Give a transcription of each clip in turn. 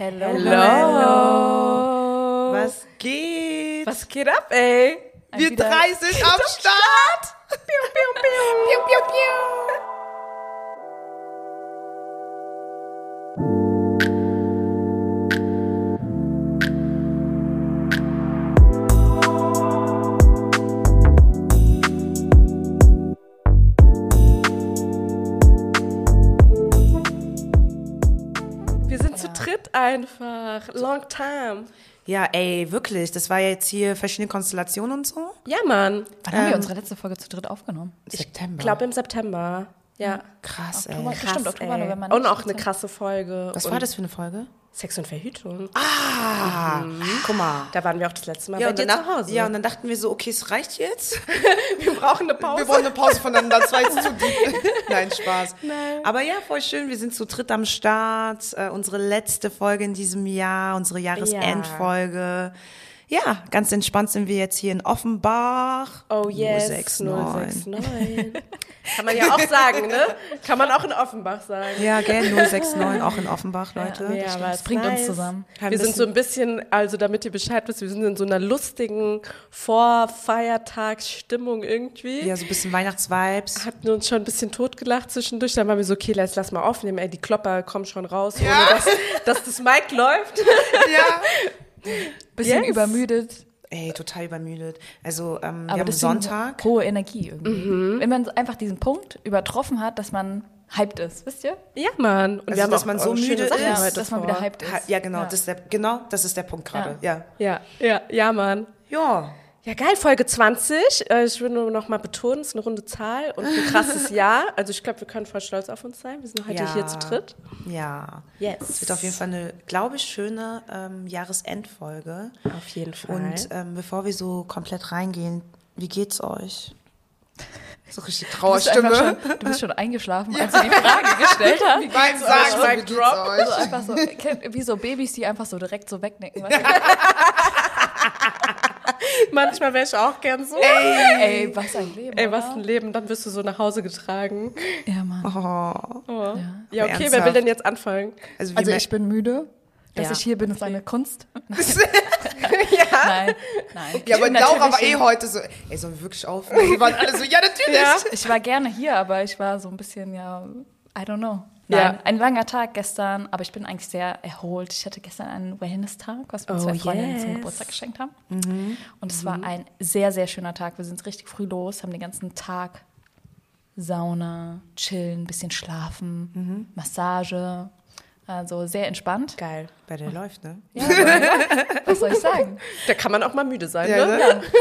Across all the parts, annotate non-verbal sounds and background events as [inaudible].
Hello. Hello. Was geht? Was geht ab, ey? Wir drei sind am Start. Piu, piu, piu. Piu, piu, piu. Einfach. Long time. Ja, ey, wirklich. Das war jetzt hier verschiedene Konstellationen und so. Ja, Mann. Wann haben wir unsere letzte Folge zu dritt aufgenommen? September. Ich glaube im September. Ja. Krass, ey. Oktober. Bestimmt Oktober, ey. November, Und auch eine krasse Folge. Was und war das für eine Folge? Sex und Verhütung. Ah, guck mal. Da waren wir auch das letzte Mal Ja bei und, dir danach, zu Hause. ja, und dann dachten wir so, okay, es reicht jetzt. [laughs] wir brauchen eine Pause. Wir wollen eine Pause voneinander, jetzt zu deep. [laughs] Nein, Spaß. Aber ja, voll schön, wir sind zu dritt am Start. Äh, unsere letzte Folge in diesem Jahr, unsere Jahresendfolge. Ja, ganz entspannt sind wir jetzt hier in Offenbach. Oh yes, 069. 069. [laughs] Kann man ja auch sagen, ne? [laughs] Kann man auch in Offenbach sagen. Ja, gell, 069, auch in Offenbach, Leute. Ja, aber Das es bringt uns nice. zusammen. Ein Wir sind so ein bisschen, also damit ihr Bescheid wisst, wir sind in so einer lustigen Vorfeiertagsstimmung irgendwie. Ja, so ein bisschen Weihnachtsvibes. Hatten uns schon ein bisschen totgelacht zwischendurch. Dann waren wir so, okay, lass, lass mal aufnehmen. Ey, die Klopper kommen schon raus, Ja. ohne dass, dass das Mic läuft. [laughs] Ja. [laughs] Bisschen Yes. übermüdet. Ey, total übermüdet. Also, ähm, wir Aber haben Sonntag. Hohe Energie irgendwie. Wenn man einfach diesen Punkt übertroffen hat, dass man hyped ist, wisst ihr? Ja, Mann. Und Also, wir haben dass auch man so müde Sachen ist, heute dass man wieder hyped ist. Ja, genau, Das ist der, genau, das ist der Punkt gerade. Ja. Ja, ja, ja, Mann. Ja. Ja, geil, Folge 20. Äh, Ich will nur noch mal betonen, es ist eine runde Zahl und ein krasses [laughs] Jahr. Also ich glaube, wir können voll stolz auf uns sein. Wir sind heute Ja. hier zu dritt. Ja. Yes. Es wird auf jeden Fall eine, glaube ich, schöne ähm, Jahresendfolge. Auf jeden Fall. Und ähm, bevor wir so komplett reingehen, wie geht's euch? [laughs] So richtig Trauerstimme. Du bist, schon, du bist schon eingeschlafen, als [laughs] du die Frage gestellt hast. Beim Sagen, so, Mic wie geht's drop. Euch? einfach so, wie so Babys, die einfach so direkt so wegnicken. Du? [laughs] Manchmal wäre ich auch gern so. Ey, was ein Leben. Ey, was ein Leben. Dann wirst du so nach Hause getragen. Ja, Mann. Oh. Oh. Ja. Ja, okay, wer will denn jetzt anfangen? Also, Also ich bin müde. Dass Ja. ich hier bin, ist eine Kunst. [laughs] ja. Nein, nein. ja, aber Laura war eh heute so, ey, sollen wir wirklich aufnehmen? Wir waren alle so, ja, natürlich. Ja. Ich war gerne hier, aber ich war so ein bisschen, ja, I don't know. Ja. Nein, ein langer Tag gestern, aber ich bin eigentlich sehr erholt. Ich hatte gestern einen Wellness-Tag, was mir Oh, zwei Freundinnen zum yes. Geburtstag geschenkt haben. Und es war ein sehr, sehr schöner Tag. Wir sind richtig früh los, haben den ganzen Tag Sauna, chillen, bisschen schlafen, Massage. Also sehr entspannt. Geil. Bei der läuft, ne? Ja, was soll ich sagen? Da kann man auch mal müde sein, Ja, ne?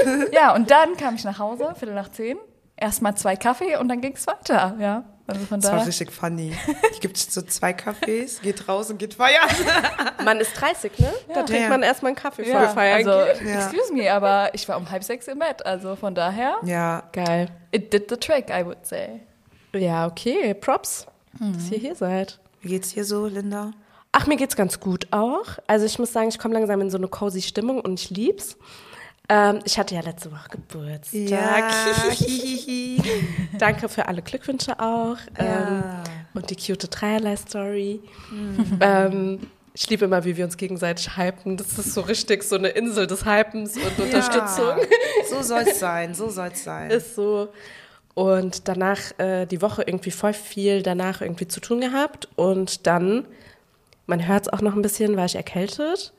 ne? Ja, und dann kam ich nach Hause, Viertel nach zehn. Erstmal zwei Kaffee und dann ging es weiter. Ja, also von Das war da. richtig funny. [laughs] Die gibt so zwei Cafés, geht raus und geht feiern. [laughs] Man ist 30, ne? Da trinkt Ja. man erstmal einen Kaffee vor Ja, Feiern. also, Ja. excuse me, aber ich war um halb sechs im Bett. Also von daher, Ja, Geil. it did the trick, I would say. Ja, okay. Props, dass ihr hier seid. wie geht's dir so, Linda? Ach, mir geht's ganz gut auch. Also ich muss sagen, ich komme langsam in so eine cozy Stimmung und ich lieb's. Ähm, ich hatte ja letzte Woche Geburtstag. hihihi. [laughs] Danke für alle Glückwünsche auch. Ähm, und die cute Dreierlei-Story. Ähm, ich liebe immer, wie wir uns gegenseitig hypen. Das ist so richtig so eine Insel des Hypens und Unterstützung. So soll's sein, so soll's sein. Ist so. Und danach äh, die Woche irgendwie voll viel danach irgendwie zu tun gehabt. Und dann, man hört es auch noch ein bisschen, war ich erkältet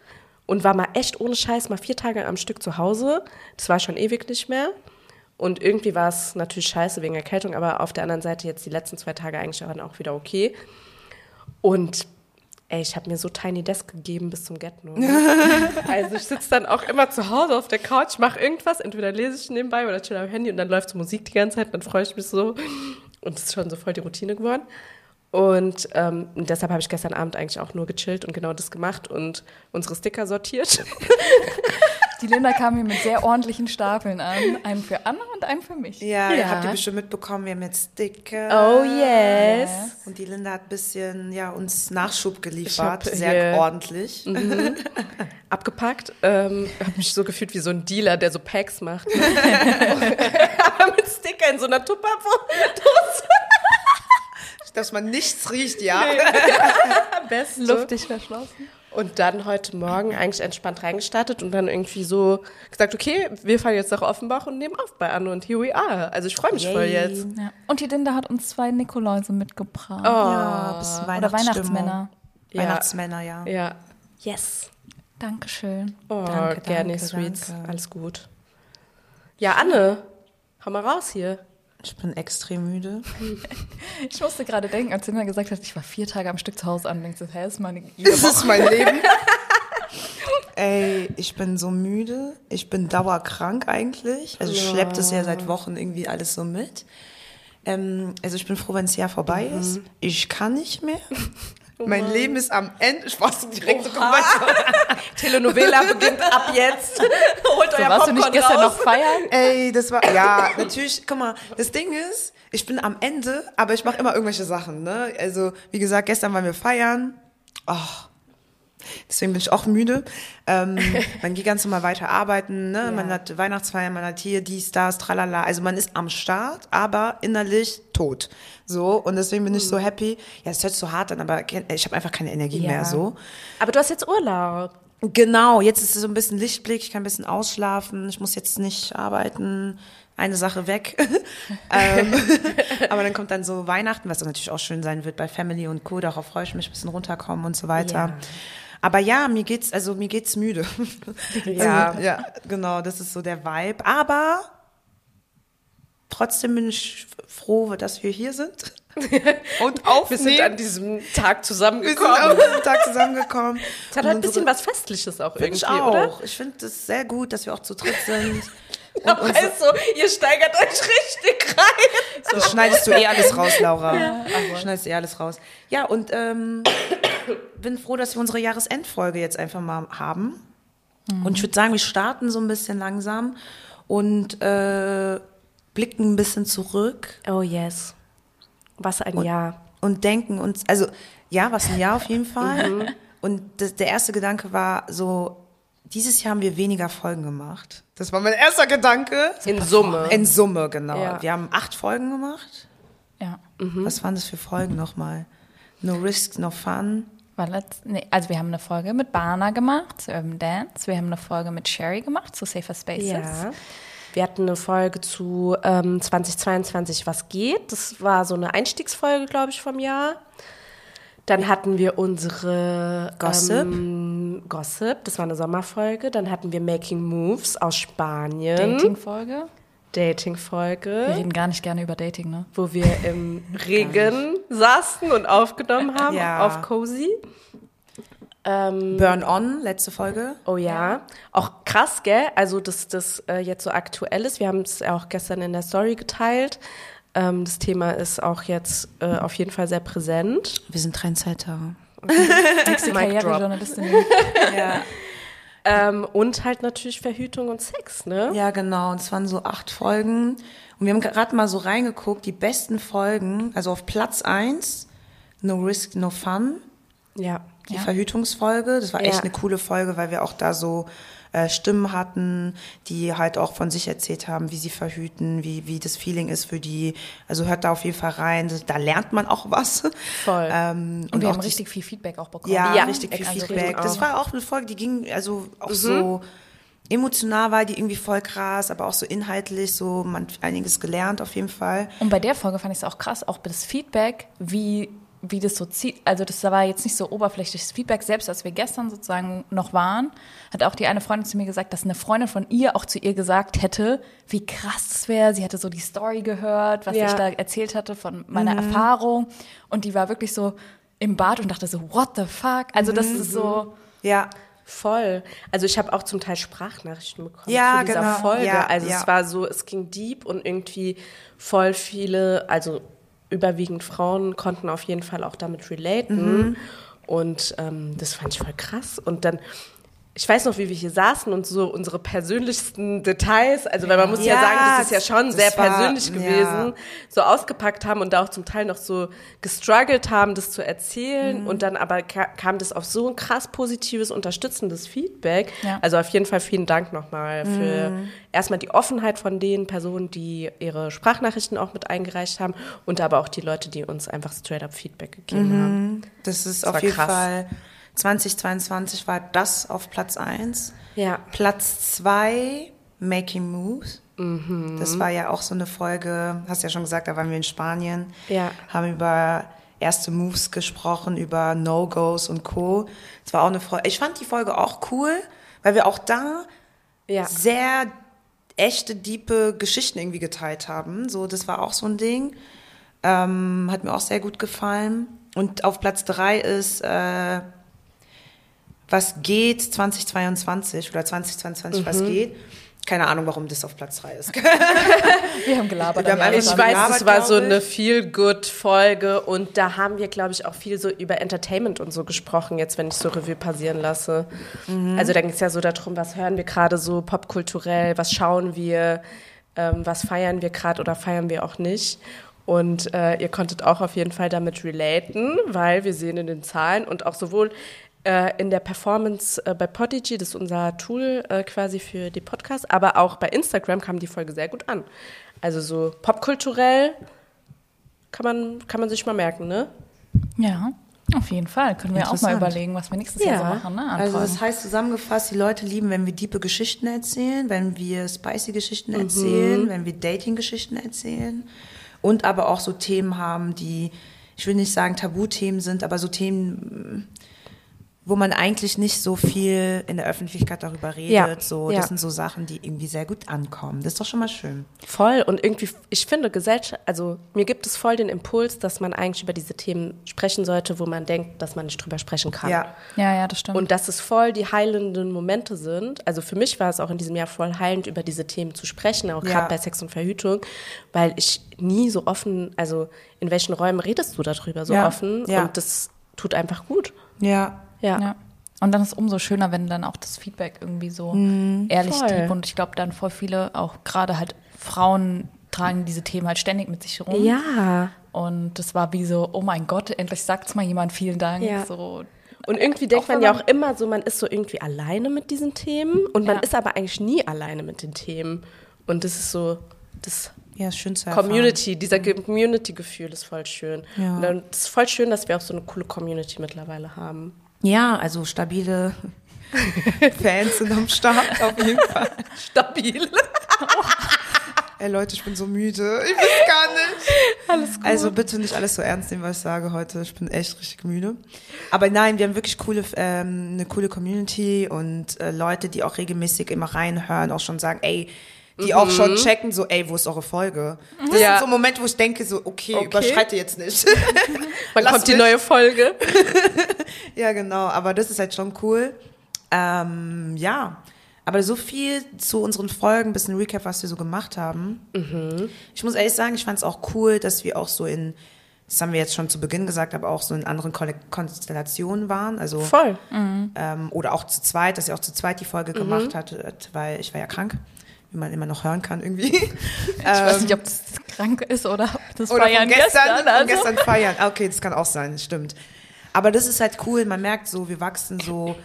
und war mal echt ohne Scheiß mal vier Tage am Stück zu Hause. Das war schon ewig nicht mehr. Und irgendwie war es natürlich scheiße wegen Erkältung, aber auf der anderen Seite jetzt die letzten zwei Tage eigentlich auch wieder okay. Und ey, ich habe mir so Tiny Desk gegeben bis zum Get No. [laughs] also ich sitze dann auch immer zu Hause auf der Couch, mache irgendwas, entweder lese ich nebenbei oder chill am Handy und dann läuft so Musik die ganze Zeit, dann freue ich mich so. Und das ist schon so voll die Routine geworden. Und ähm, deshalb habe ich gestern Abend eigentlich auch nur gechillt und genau das gemacht und unsere Sticker sortiert. [laughs] [laughs] Die Linda kam hier mit sehr ordentlichen Stapeln an. Einen für Anna und einen für mich. Ja, Ja. habt ihr bestimmt mitbekommen, wir haben jetzt Sticker. Oh yes. Und die Linda hat ein bisschen ja, uns Nachschub geliefert, sehr ordentlich. [laughs] Abgepackt. Ähm, habe mich so gefühlt wie so ein Dealer, der so Packs macht. Aber mit Sticker in so einer Tupperdose. Dass man nichts riecht, ja. [laughs] Beste. Luftig verschlossen. Und dann heute Morgen eigentlich entspannt reingestartet und dann irgendwie so gesagt, okay, wir fahren jetzt nach Offenbach und nehmen auf bei Anne und here we are. Also ich freue mich Yay. voll jetzt. Ja. Und die Linda hat uns zwei Nikoläuse mitgebracht. Oh. Ja, bis Oder Weihnachtsmänner. Ja. Weihnachtsmänner, ja. Ja. Yes. Dankeschön. Oh, danke, gerne, danke, Sweets. Danke. Alles gut. Ja, Anne, hau mal raus hier. Ich bin extrem müde. [laughs] Ich musste gerade denken, als Linda gesagt hat, ich war vier Tage am Stück zu Hause an, denkst du, hä, ist meine [laughs] Das ist mein Leben. [laughs] Ey, ich bin so müde. Ich bin dauerkrank eigentlich. Also ich ja. schleppe das ja seit Wochen irgendwie alles so mit. Ähm, also ich bin froh, wenn das Jahr vorbei mhm. ist. Ich kann nicht mehr. Oh mein Leben ist am Ende. Ich war direkt so [laughs] Telenovela beginnt ab jetzt. [laughs] Holt so, euer warst Popcorn du nicht gestern raus. noch feiern? Ey, das war, ja, natürlich, guck mal, das Ding ist, ich bin am Ende, aber ich mache immer irgendwelche Sachen, ne? Also, wie gesagt, gestern waren wir feiern. Oh, Deswegen bin ich auch müde. Ähm, [laughs] man geht ganz normal weiter arbeiten, ne? Ja. man hat Weihnachtsfeier, man hat hier dies, das, tralala. Also man ist am Start, aber innerlich tot. So, und deswegen bin ich so hm. happy. Ja, es hört so hart an, aber ich habe einfach keine Energie ja. mehr so. Aber du hast jetzt Urlaub. Genau, jetzt ist es so ein bisschen Lichtblick, ich kann ein bisschen ausschlafen, ich muss jetzt nicht arbeiten, eine Sache weg. [laughs] ähm, aber dann kommt dann so Weihnachten, was natürlich auch schön sein wird bei Family und Co. Darauf freue ich mich, ein bisschen runterkommen und so weiter. Ja. Aber ja, mir geht's, also mir geht's müde. [laughs] ja, also, ja, genau, das ist so der Vibe. Aber trotzdem bin ich froh, dass wir hier sind. [laughs] Und aufnehmen. Wir sind an diesem Tag zusammengekommen. Wir sind an diesem Tag zusammengekommen. Es hat halt ein bisschen was Festliches auch irgendwie, ich auch. oder? Ich finde es sehr gut, dass wir auch zu dritt sind. [laughs] Und weißt du, ihr steigert euch richtig rein. So. Das schneidest du eh alles raus, Laura. Ja. Du schneidest eh alles raus. Ja, und ähm, bin froh, dass wir unsere Jahresendfolge jetzt einfach mal haben. Mhm. Und ich würde sagen, wir starten so ein bisschen langsam und äh, blicken ein bisschen zurück. Oh yes. Was ein und, Jahr. Und denken uns, also ja, was ein Jahr auf jeden [laughs] Fall. Mhm. Und das, der erste Gedanke war so, dieses Jahr haben wir weniger Folgen gemacht. Das war mein erster Gedanke. In Summe. In Summe, genau. Ja. Wir haben acht Folgen gemacht. Ja. Mhm. Was waren das für Folgen nochmal? No Risk, No Fun. Letzt, nee, also wir haben eine Folge mit Bana gemacht zu Urban Dance. Wir haben eine Folge mit Sherry gemacht zu Safer Spaces. Ja. Wir hatten eine Folge zu ähm, 2022 Was geht. Das war so eine Einstiegsfolge, glaube ich, vom Jahr. Dann hatten wir unsere Gossip. Ähm, Gossip, das war eine Sommerfolge. Dann hatten wir Making Moves aus Spanien. Dating-Folge. Dating-Folge. Wir reden gar nicht gerne über Dating, ne? Wo wir im [laughs] Regen saßen und aufgenommen haben ja. auf Cozy. Ähm, Burn On, letzte Folge. Oh ja. ja. Auch krass, gell? Also, dass das äh, jetzt so aktuell ist. Wir haben es auch gestern in der Story geteilt. Ähm, das Thema ist auch jetzt äh, auf jeden Fall sehr präsent. Wir sind Trendsetter. [laughs] Nächste Karrierejournalistin. ja. [laughs] Ähm, und halt natürlich Verhütung und Sex, ne? Ja, genau. Und es waren so acht Folgen. Und wir haben gerade mal so reingeguckt, die besten Folgen, also auf Platz eins No Risk, No Fun. Ja. Die ja. Verhütungsfolge. Das war echt ja. eine coole Folge, weil wir auch da so äh, Stimmen hatten, die halt auch von sich erzählt haben, wie sie verhüten, wie, wie das Feeling ist für die. Also hört da auf jeden Fall rein. Da lernt man auch was. Voll. Ähm, und, und wir haben richtig viel Feedback auch bekommen. Ja, ja richtig viel also Feedback. Das war auch eine Folge, die ging also auch mhm. so emotional war die irgendwie voll krass, aber auch so inhaltlich, so man einiges gelernt auf jeden Fall. Und bei der Folge fand ich es auch krass, auch das Feedback, wie wie das so zieht. Also das war jetzt nicht so oberflächliches Feedback. Selbst als wir gestern sozusagen noch waren, hat auch die eine Freundin zu mir gesagt, dass eine Freundin von ihr auch zu ihr gesagt hätte, wie krass das wäre. Sie hatte so die Story gehört, was ja. ich da erzählt hatte von meiner mhm. Erfahrung. Und die war wirklich so im Bad und dachte so, what the fuck? Also das ist so... Ja. Voll. Also ich habe auch zum Teil Sprachnachrichten bekommen ja, zu dieser genau. Folge. Ja, also ja. es war so, es ging deep und irgendwie voll viele, also überwiegend Frauen konnten auf jeden Fall auch damit relaten. Mhm. Und ähm, das fand ich voll krass. Und dann ich weiß noch, wie wir hier saßen und so unsere persönlichsten Details, also weil man muss ja, ja sagen, das ist ja schon sehr war, persönlich gewesen, ja. so ausgepackt haben und da auch zum Teil noch so gestruggelt haben, das zu erzählen mhm. und dann aber kam das auf so ein krass positives, unterstützendes Feedback. Ja. Also auf jeden Fall vielen Dank nochmal mhm. für erstmal die Offenheit von den Personen, die ihre Sprachnachrichten auch mit eingereicht haben und aber auch die Leute, die uns einfach straight up Feedback gegeben mhm. haben. Das ist das auf jeden krass. Fall 2022 war das auf Platz 1. Ja. Platz 2, Making Moves. Das war ja auch so eine Folge, hast ja schon gesagt, da waren wir in Spanien, Ja. haben über erste Moves gesprochen, über No-Gos und Co. Es war auch eine Folge, ich fand die Folge auch cool, weil wir auch da Ja. sehr echte, diepe Geschichten irgendwie geteilt haben. So, das war auch so ein Ding. Ähm, hat mir auch sehr gut gefallen. Und auf Platz drei ist äh, Was geht 2022 oder 2022 Mhm. Was geht. Keine Ahnung, warum das auf Platz drei ist. [laughs] Wir haben gelabert. Wir haben Ich weiß, gelabert, es war so eine Feel-Good-Folge und da haben wir, glaube ich, auch viel so über Entertainment und so gesprochen, jetzt wenn ich so Revue passieren lasse. Mhm. Also da ging es ja so darum, was hören wir gerade so popkulturell, was schauen wir, ähm, was feiern wir gerade oder feiern wir auch nicht. Und äh, ihr konntet auch auf jeden Fall damit relaten, weil wir sehen in den Zahlen und auch sowohl in der Performance äh, bei Podigy, das ist unser Tool äh, quasi für die Podcasts, aber auch bei Instagram kam die Folge sehr gut an. Also so popkulturell kann man, kann man sich mal merken, ne? Ja, auf jeden Fall. Können wir auch mal überlegen, was wir nächstes Jahr so Ja. machen. Ne? Also das heißt zusammengefasst, die Leute lieben, wenn wir diepe Geschichten erzählen, wenn wir spicy Geschichten erzählen, wenn wir Dating-Geschichten erzählen und aber auch so Themen haben, die, ich will nicht sagen Tabuthemen sind, aber so Themen, wo man eigentlich nicht so viel in der Öffentlichkeit darüber redet. Ja, So, ja. das sind so Sachen, die irgendwie sehr gut ankommen. Das ist doch schon mal schön. Voll. Und irgendwie, ich finde, Gesellschaft, also mir gibt es voll den Impuls, dass man eigentlich über diese Themen sprechen sollte, wo man denkt, dass man nicht drüber sprechen kann. Ja. ja, ja, das stimmt. Und dass es voll die heilenden Momente sind. Also für mich war es auch in diesem Jahr voll heilend, über diese Themen zu sprechen, auch Ja. gerade bei Sex und Verhütung, weil ich nie so offen, also in welchen Räumen redest du darüber so Ja. offen? Ja. Und das tut einfach gut. Ja. Ja. Ja. Und dann ist es umso schöner, wenn dann auch das Feedback irgendwie so ehrlich Voll. deep und ich glaube dann voll viele, auch gerade halt Frauen tragen diese Themen halt ständig mit sich rum. Ja. Und das war wie so, oh mein Gott, endlich sagt's mal jemand, vielen Dank. Ja. So, Und irgendwie denkt Auch man ja auch immer so, man ist so irgendwie alleine mit diesen Themen und man Ja. ist aber eigentlich nie alleine mit den Themen. Und das ist so, das Ja, ist schön zu erfahren. Community, dieser Community-Gefühl ist voll schön. Ja. Und dann ist voll schön, dass wir auch so eine coole Community mittlerweile haben. Ja, also stabile [laughs] Fans sind am Start, auf jeden Fall. [laughs] Stabil. Ey Leute, ich bin so müde. Ich weiß gar nicht. Alles gut. Also bitte nicht alles so ernst nehmen, was ich sage heute. Ich bin echt richtig müde. Aber nein, wir haben wirklich coole, ähm, eine coole Community und äh, Leute, die auch regelmäßig immer reinhören, auch schon sagen, ey, die auch schon checken, so, ey, wo ist eure Folge? Das Ja. sind so Momente, wo ich denke, so, okay, Okay. überschreite jetzt nicht. [laughs] Wann kommt die mich. neue Folge? [laughs] Ja, genau, aber das ist halt schon cool. Ähm, ja, aber so viel zu unseren Folgen, bisschen Recap, was wir so gemacht haben. Ich muss ehrlich sagen, ich fand es auch cool, dass wir auch so in, das haben wir jetzt schon zu Beginn gesagt, aber auch so in anderen Konstellationen waren. Also, Voll. ähm, oder auch zu zweit, dass ihr auch zu zweit die Folge gemacht hattet, weil ich war ja krank, wie man immer noch hören kann irgendwie. [laughs] ich weiß nicht, ob das krank ist oder ob das Oder Feiern gestern, gestern. von Also. gestern [laughs] feiern. Ah, Okay, das kann auch sein, stimmt. Aber das ist halt cool, man merkt so, wir wachsen so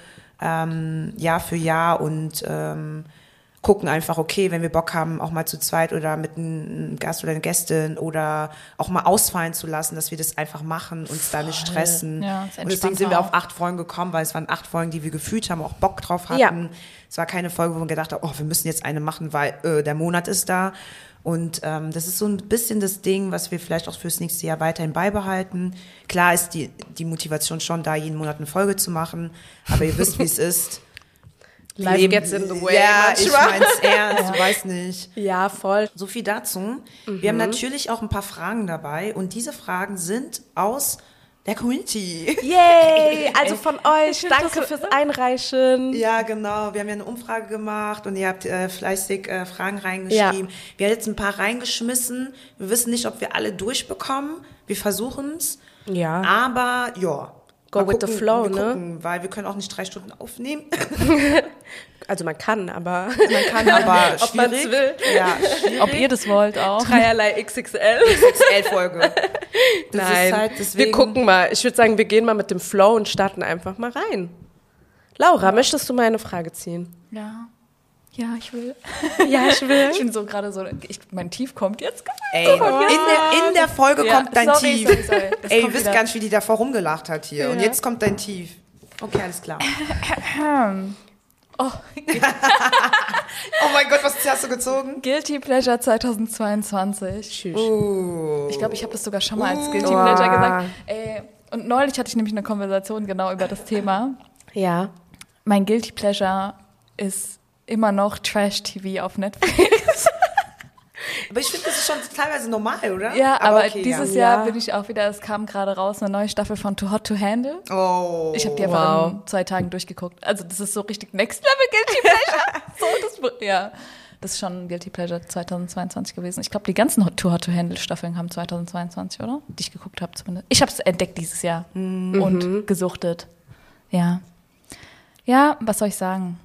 ähm, Jahr für Jahr und ähm, gucken einfach, okay, wenn wir Bock haben, auch mal zu zweit oder mit einem Gast oder einer Gästin oder auch mal ausfallen zu lassen, dass wir das einfach machen, uns da nicht stressen. Ja, und deswegen sind wir auf acht Folgen gekommen, weil es waren acht Folgen, die wir gefühlt haben, auch Bock drauf hatten. Ja. Es war keine Folge, wo man gedacht hat, oh, wir müssen jetzt eine machen, weil äh, der Monat ist da. Und ähm, das ist so ein bisschen das Ding, was wir vielleicht auch fürs nächste Jahr weiterhin beibehalten. Klar ist die, die Motivation schon da, jeden Monat eine Folge zu machen, aber ihr wisst, wie es [laughs] ist. Life Leben- gets in the way Ja, ich manchmal. mein's ernst, du [laughs] weißt nicht. Ja, voll. So viel dazu. Wir haben natürlich auch ein paar Fragen dabei und diese Fragen sind aus der Community. Yay! [laughs] Also von euch, danke fürs Einreichen. Ja, genau. Wir haben ja eine Umfrage gemacht und ihr habt äh, fleißig äh, Fragen reingeschrieben. Wir haben jetzt ein paar reingeschmissen. Wir wissen nicht, ob wir alle durchbekommen. Wir versuchen's. Ja. Aber ja. Go Mal with the flow, wir ne? Gucken, weil wir können auch nicht drei Stunden aufnehmen. [laughs] Also man kann, aber Man kann aber [laughs] Ob man's schwierig. will. Ja, [laughs] schwierig. Ob ihr das wollt auch. dreierlei XXL. XL-Folge. Das Nein, ist halt deswegen. wir gucken mal. Ich würde sagen, wir gehen mal mit dem Flow und starten einfach mal rein. Laura, möchtest du mal eine Frage ziehen? Ja. Ja, ich will. [laughs] Ja, ich will. Ich bin so gerade so, ich, mein Tief kommt jetzt. Ey, in der, in der Folge Ja, kommt dein sorry, Tief. sorry, sorry. Ey, ihr kommt wisst gar nicht, wie die davor rumgelacht hat hier. Und Ja. jetzt kommt dein Tief. Okay, alles klar. Oh, [laughs] Oh mein Gott, was hast du gezogen? Guilty Pleasure 2022. Tschüss. Uh. Ich glaube, ich habe das sogar schon mal als Guilty Pleasure gesagt. Ey, und neulich hatte ich nämlich eine Konversation genau über das Thema. Ja. Mein Guilty Pleasure ist immer noch Trash-TV auf Netflix. [laughs] Aber ich finde, das ist schon teilweise normal, oder? Ja, aber, okay, dieses ja. Jahr Ja. bin ich auch wieder, es kam gerade raus, eine neue Staffel von Too Hot to Handle. Oh. Ich habe die einfach Wow. in zwei Tagen durchgeguckt. Also das ist so richtig Next Level Guilty Pleasure. [laughs] so, das, ja, das ist schon ein Guilty Pleasure 2022 gewesen. Ich glaube, die ganzen Too Hot to Handle Staffeln haben 2022, oder? Die ich geguckt habe zumindest. Ich habe es entdeckt dieses Jahr Mhm. und gesuchtet. Ja. Ja, was soll ich sagen?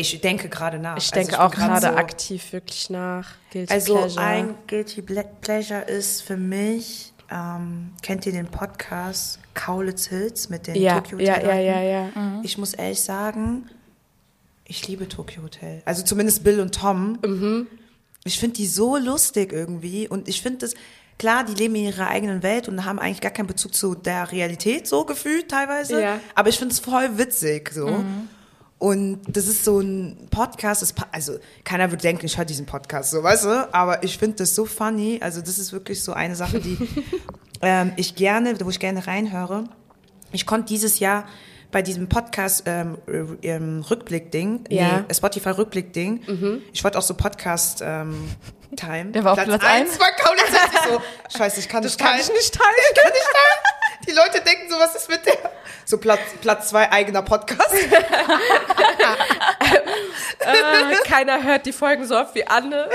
Ich denke gerade nach. Ich Also denke bin auch grad gerade so- aktiv wirklich nach. Guilty Also Pleasure. ein Guilty Ple- Pleasure ist für mich, ähm, kennt ihr den Podcast Kaulitz Hills mit den ja, Tokyo ja, Hotel ja, ja, ja. Ich muss ehrlich sagen, ich liebe Tokyo Hotel. Also zumindest Bill und Tom. Mhm. Ich finde die so lustig irgendwie und ich finde das, klar, die leben in ihrer eigenen Welt und haben eigentlich gar keinen Bezug zu der Realität so gefühlt teilweise. Ja. Aber ich finde es voll witzig so. Und das ist so ein Podcast, das, also keiner wird denken, ich höre diesen Podcast, so, weißt du? Aber ich finde das so funny. Also das ist wirklich so eine Sache, die [laughs] ähm, ich gerne, wo ich gerne reinhöre. Ich konnte dieses Jahr bei diesem Podcast ähm, ähm, Rückblick-Ding, Ja. nee, Spotify-Rückblick-Ding, ich wollte auch so Podcast ähm, Time. Der war auf Platz eins eins? war Kaulitz. [laughs] Ich so, scheiße, ich kann nicht kann teilen. ich nicht teilen. Ich kann nicht teilen. Die Leute denken so, was ist mit der? So Platz, Platz zwei eigener Podcast. [laughs] Äh, keiner hört die Folgen so oft wie Anne.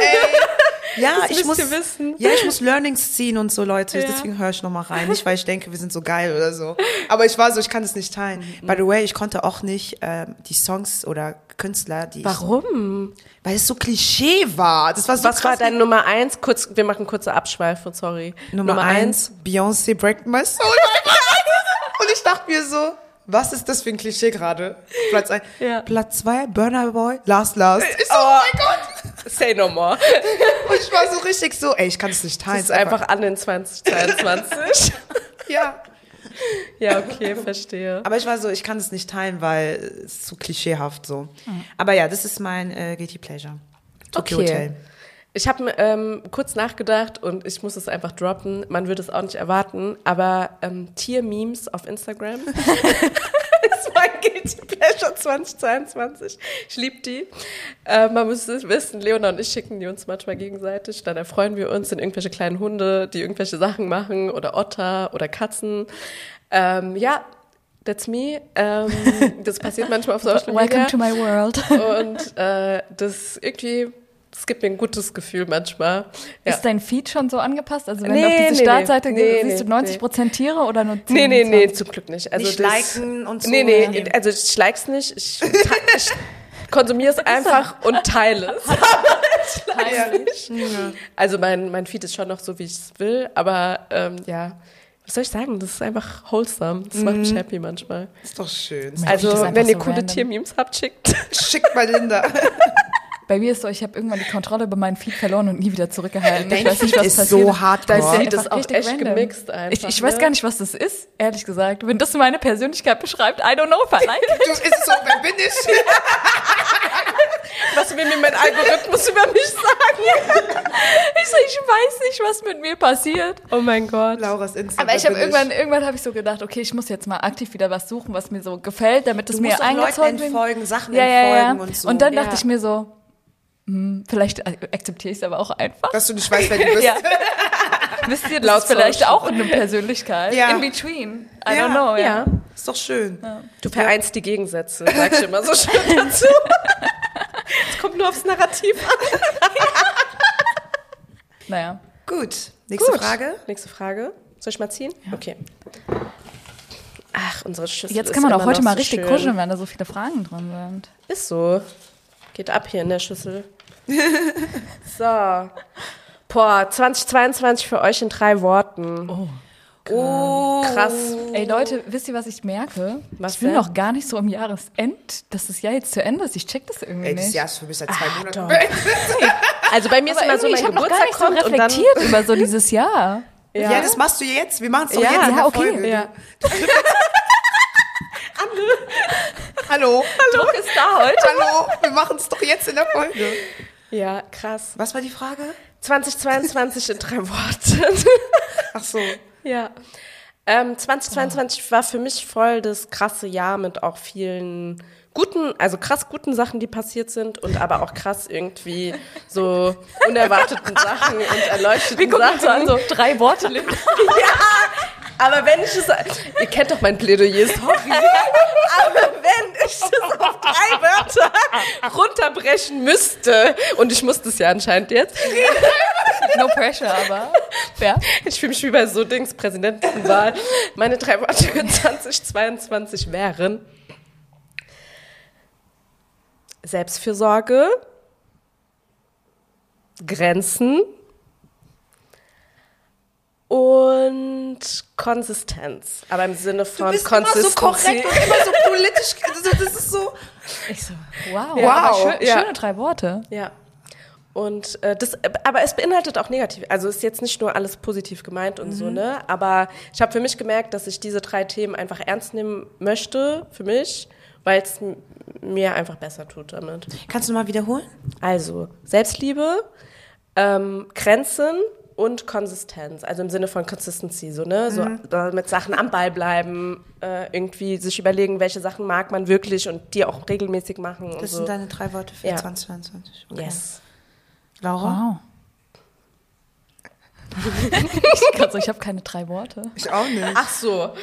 Ja, [laughs] Das ich muss, wissen. ja, ich muss Learnings ziehen und so, Leute. Ja. Deswegen höre ich noch mal rein. Nicht, weil ich denke, wir sind so geil oder so. Aber ich war so, ich kann es nicht teilen. By the way, ich konnte auch nicht ähm, die Songs oder Künstler, die Warum? ich, weil es so Klischee war. Das war so Was krass. war dein Nummer eins? Kurz, wir machen kurze Abschweife, sorry. Nummer, eins, Beyoncé Break My Soul. Ich dachte mir so, was ist das für ein Klischee gerade? Platz ein. Ja. Platz zwei, Burner Boy, Last Last. Ich so, Oh. oh mein Gott. Say no more. [laughs] Und ich war so richtig so, ey, ich kann es nicht teilen. Das ist einfach Anne in 2022. [laughs] ja. ja, okay, verstehe. Aber ich war so, ich kann es nicht teilen, weil es ist zu klischeehaft so. Aber ja, das ist mein äh, Guilty Pleasure. Tokyo Okay. Hotel. Ich habe ähm, kurz nachgedacht und ich muss es einfach droppen. Man würde es auch nicht erwarten, aber ähm, Tier-Memes auf Instagram. [laughs] [laughs] das war Guilty Pleasure 2022. Ich liebe die. Äh, man muss es wissen, Leona und ich schicken die uns manchmal gegenseitig. Dann erfreuen wir uns in irgendwelche kleinen Hunde, die irgendwelche Sachen machen oder Otter oder Katzen. Ähm, ja, that's me. Ähm, [laughs] das passiert manchmal auf Social Media. Welcome to my world. Und äh, das irgendwie, das gibt mir ein gutes Gefühl manchmal. Ja. Ist dein Feed schon so angepasst? Also wenn Nee, du auf diese nee, Startseite nee. gehst, Nee, siehst du nee, 90 Prozent Tiere oder nur 10%, Nee, nee, nee, 20? zum Glück nicht. Also Nicht das, liken und so. Nee, nee, Nee. also ich like's nicht. Ich, [laughs] ich konsumiere es einfach und teile es. [laughs] Heimlich. Also mein, mein Feed ist schon noch so, wie ich es will, aber ähm, ja, was soll ich sagen? Das ist einfach wholesome. Das macht mich happy manchmal. Ist doch schön. Also, wenn ihr so coole. Tiermemes habt, schickt. Schickt mal Linda. [laughs] Bei mir ist so, ich habe irgendwann die Kontrolle über meinen Feed verloren und nie wieder zurückgehalten. Dein ich weiß nicht, was ist passiert. so. Da Dein Feed ist einfach auch echt random. gemixt einfach, Ich, ich weiß ne? gar nicht, was das ist, ehrlich gesagt. Wenn das meine Persönlichkeit beschreibt, I don't know [laughs] it. Du, ist es so, wer bin ich? [laughs] Was will mir mein Algorithmus über mich sagen? Ich, so, ich weiß nicht, was mit mir passiert. Oh mein Gott. Laura's Insta. Aber ich habe irgendwann, irgendwann habe ich so gedacht, okay, ich muss jetzt mal aktiv wieder was suchen, was mir so gefällt, damit es mir Leuten eingezogen wird. entfolgen, Sachen ja, ja, ja. entfolgen und so. Und dann dachte Ja. ich mir so, hm, vielleicht akzeptiere ich es aber auch einfach. Dass du nicht weißt, wer du [laughs] bist. Ja. Wisst ihr, das Laut ist vielleicht auch eine Persönlichkeit. Ja. In between. I Ja. don't know, ja. Ja. Ist doch schön. Du vereinst die Gegensätze, sag ich immer so schön [laughs] dazu. Es kommt nur aufs Narrativ an. [laughs] Naja. Gut. Nächste Gut. Frage. Nächste Frage. Soll ich mal ziehen? Okay. Ach, unsere Schüssel Jetzt kann man auch heute mal so richtig schön. kuscheln, wenn da so viele Fragen drin sind. Ist so. Geht ab hier in der Schüssel. [laughs] so. Boah, 2022 für euch in drei Worten. Oh. Oh. Krass. Ey Leute, wisst ihr, was ich merke? Was ich bin denn? noch gar nicht so im Jahresend, dass das Jahr jetzt zu Ende ist. Ich check das irgendwie Ey, das nicht. Jahr ist für mich seit zwei Monaten. doch. Also bei mir ist immer so, mein ich habe noch gar Geburtstag nicht so kommt und dann... reflektiert über so dieses Jahr. Ja. das machst du jetzt. Wir machen es doch Ja, jetzt in ja, der okay. Folge. Ja. Hallo? Hallo? Druck ist da heute. Hallo? Wir machen es doch jetzt in der Folge. Ja, krass. Was war die Frage? 2022 in drei Worten. [laughs] Ach so. Ja. Ähm, 2022 war für mich voll das krasse Jahr mit auch vielen guten, also krass guten Sachen, die passiert sind und aber auch krass irgendwie so unerwarteten Sachen und erleuchteten Wir Sachen. uns an, so drei Worte. [laughs] Lynn. Aber wenn ich es, ihr kennt doch mein Plädoyer, sorry. [laughs] Aber wenn ich es auf drei Wörter runterbrechen müsste, und ich musste es ja anscheinend jetzt, [laughs] No pressure, aber. Ja. ich fühle mich wie bei so Dings Präsidentenwahl. Meine drei Worte für 2022 wären Selbstfürsorge, Grenzen und Konsistenz. Aber im Sinne von Du bist immer so korrekt und immer so politisch. Also das ist so. Ich so, wow. Ja, aber wow. Schön, Ja. Schöne drei Worte. Ja. Und äh, das, aber es beinhaltet auch negativ. Also ist jetzt nicht nur alles positiv gemeint und so, ne? Aber ich habe für mich gemerkt, dass ich diese drei Themen einfach ernst nehmen möchte für mich, weil es mir einfach besser tut damit. Kannst du mal wiederholen? Also Selbstliebe, ähm, Grenzen und Konsistenz. Also im Sinne von Consistency, so, ne? So da mit Sachen am Ball bleiben, äh, irgendwie sich überlegen, welche Sachen mag man wirklich und die auch regelmäßig machen. und Das so. sind deine drei Worte für Ja. 2022. Okay. Yes. Laura? Wow. [laughs] ich ich habe keine drei Worte. Ich auch nicht. Ach so.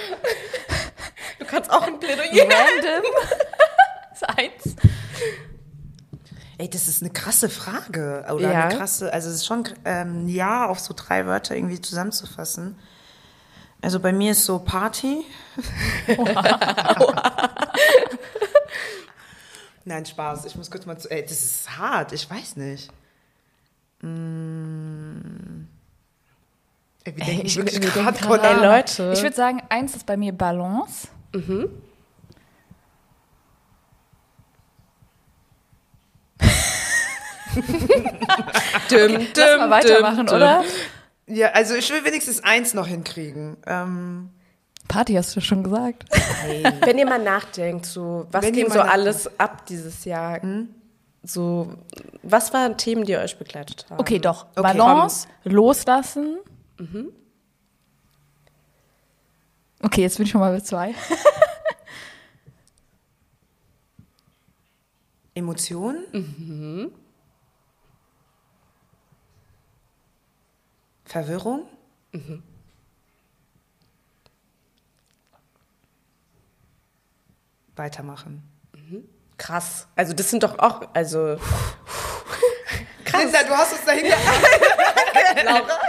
Du kannst auch ein Plädoyer. Random. [laughs] ist eins. Ey, das ist eine krasse Frage. Oder Ja. eine krasse, also es ist schon ähm, ja auf so drei Wörter irgendwie zusammenzufassen. Also bei mir ist so Party. [laughs] Nein, Spaß. Ich muss kurz mal zu. Ey, das ist hart. Ich weiß nicht. Mm. Ey, wir denken ich- wirklich denken von gerade- Ey, Leute. Ich würde sagen, eins ist bei mir Balance. Düm, Lass mal weitermachen, oder? Ja, also ich will wenigstens eins noch hinkriegen. Ähm, Party hast du schon gesagt. [laughs] Wenn ihr mal nachdenkt, so, was Wenn ging so nachdenkt. alles ab dieses Jahr? So, was waren Themen, die euch begleitet haben? Okay, doch. Okay. Balance, loslassen. Okay, jetzt bin ich schon mal bei zwei. Emotionen. Verwirrung. Weitermachen. Krass. Also, das sind doch auch, also, Linda, du hast uns dahin